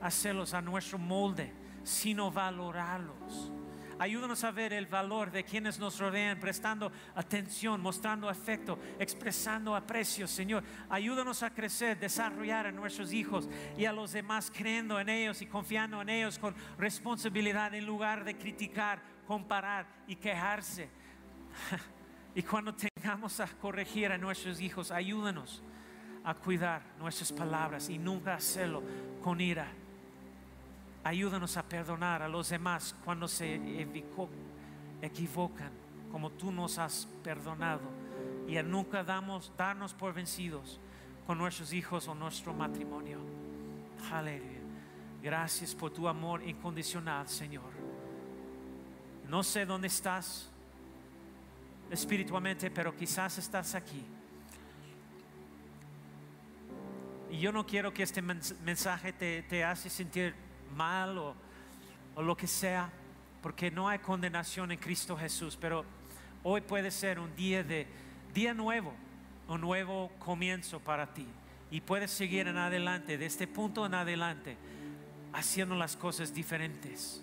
hacerlos a nuestro molde, sino valorarlos. Ayúdanos a ver el valor de quienes nos rodean, prestando atención, mostrando afecto, expresando aprecio, Señor. Ayúdanos a crecer, desarrollar a nuestros hijos y a los demás creyendo en ellos y confiando en ellos con responsabilidad en lugar de criticar, comparar y quejarse. Y cuando tengamos a corregir a nuestros hijos, ayúdanos a cuidar nuestras palabras y nunca hacerlo con ira Ayúdanos a perdonar a los demás cuando se equivocan, como tú nos has perdonado. Y a nunca damos, darnos por vencidos con nuestros hijos o nuestro matrimonio. Aleluya. Gracias por tu amor incondicional, Señor. No sé dónde estás espiritualmente, pero quizás estás aquí. Y yo no quiero que este mensaje te, te hace sentir mal o, lo que sea, porque no hay condenación en Cristo Jesús, pero hoy puede ser un día de día nuevo, un nuevo comienzo para ti. Y puedes seguir en adelante, de este punto en adelante, haciendo las cosas diferentes.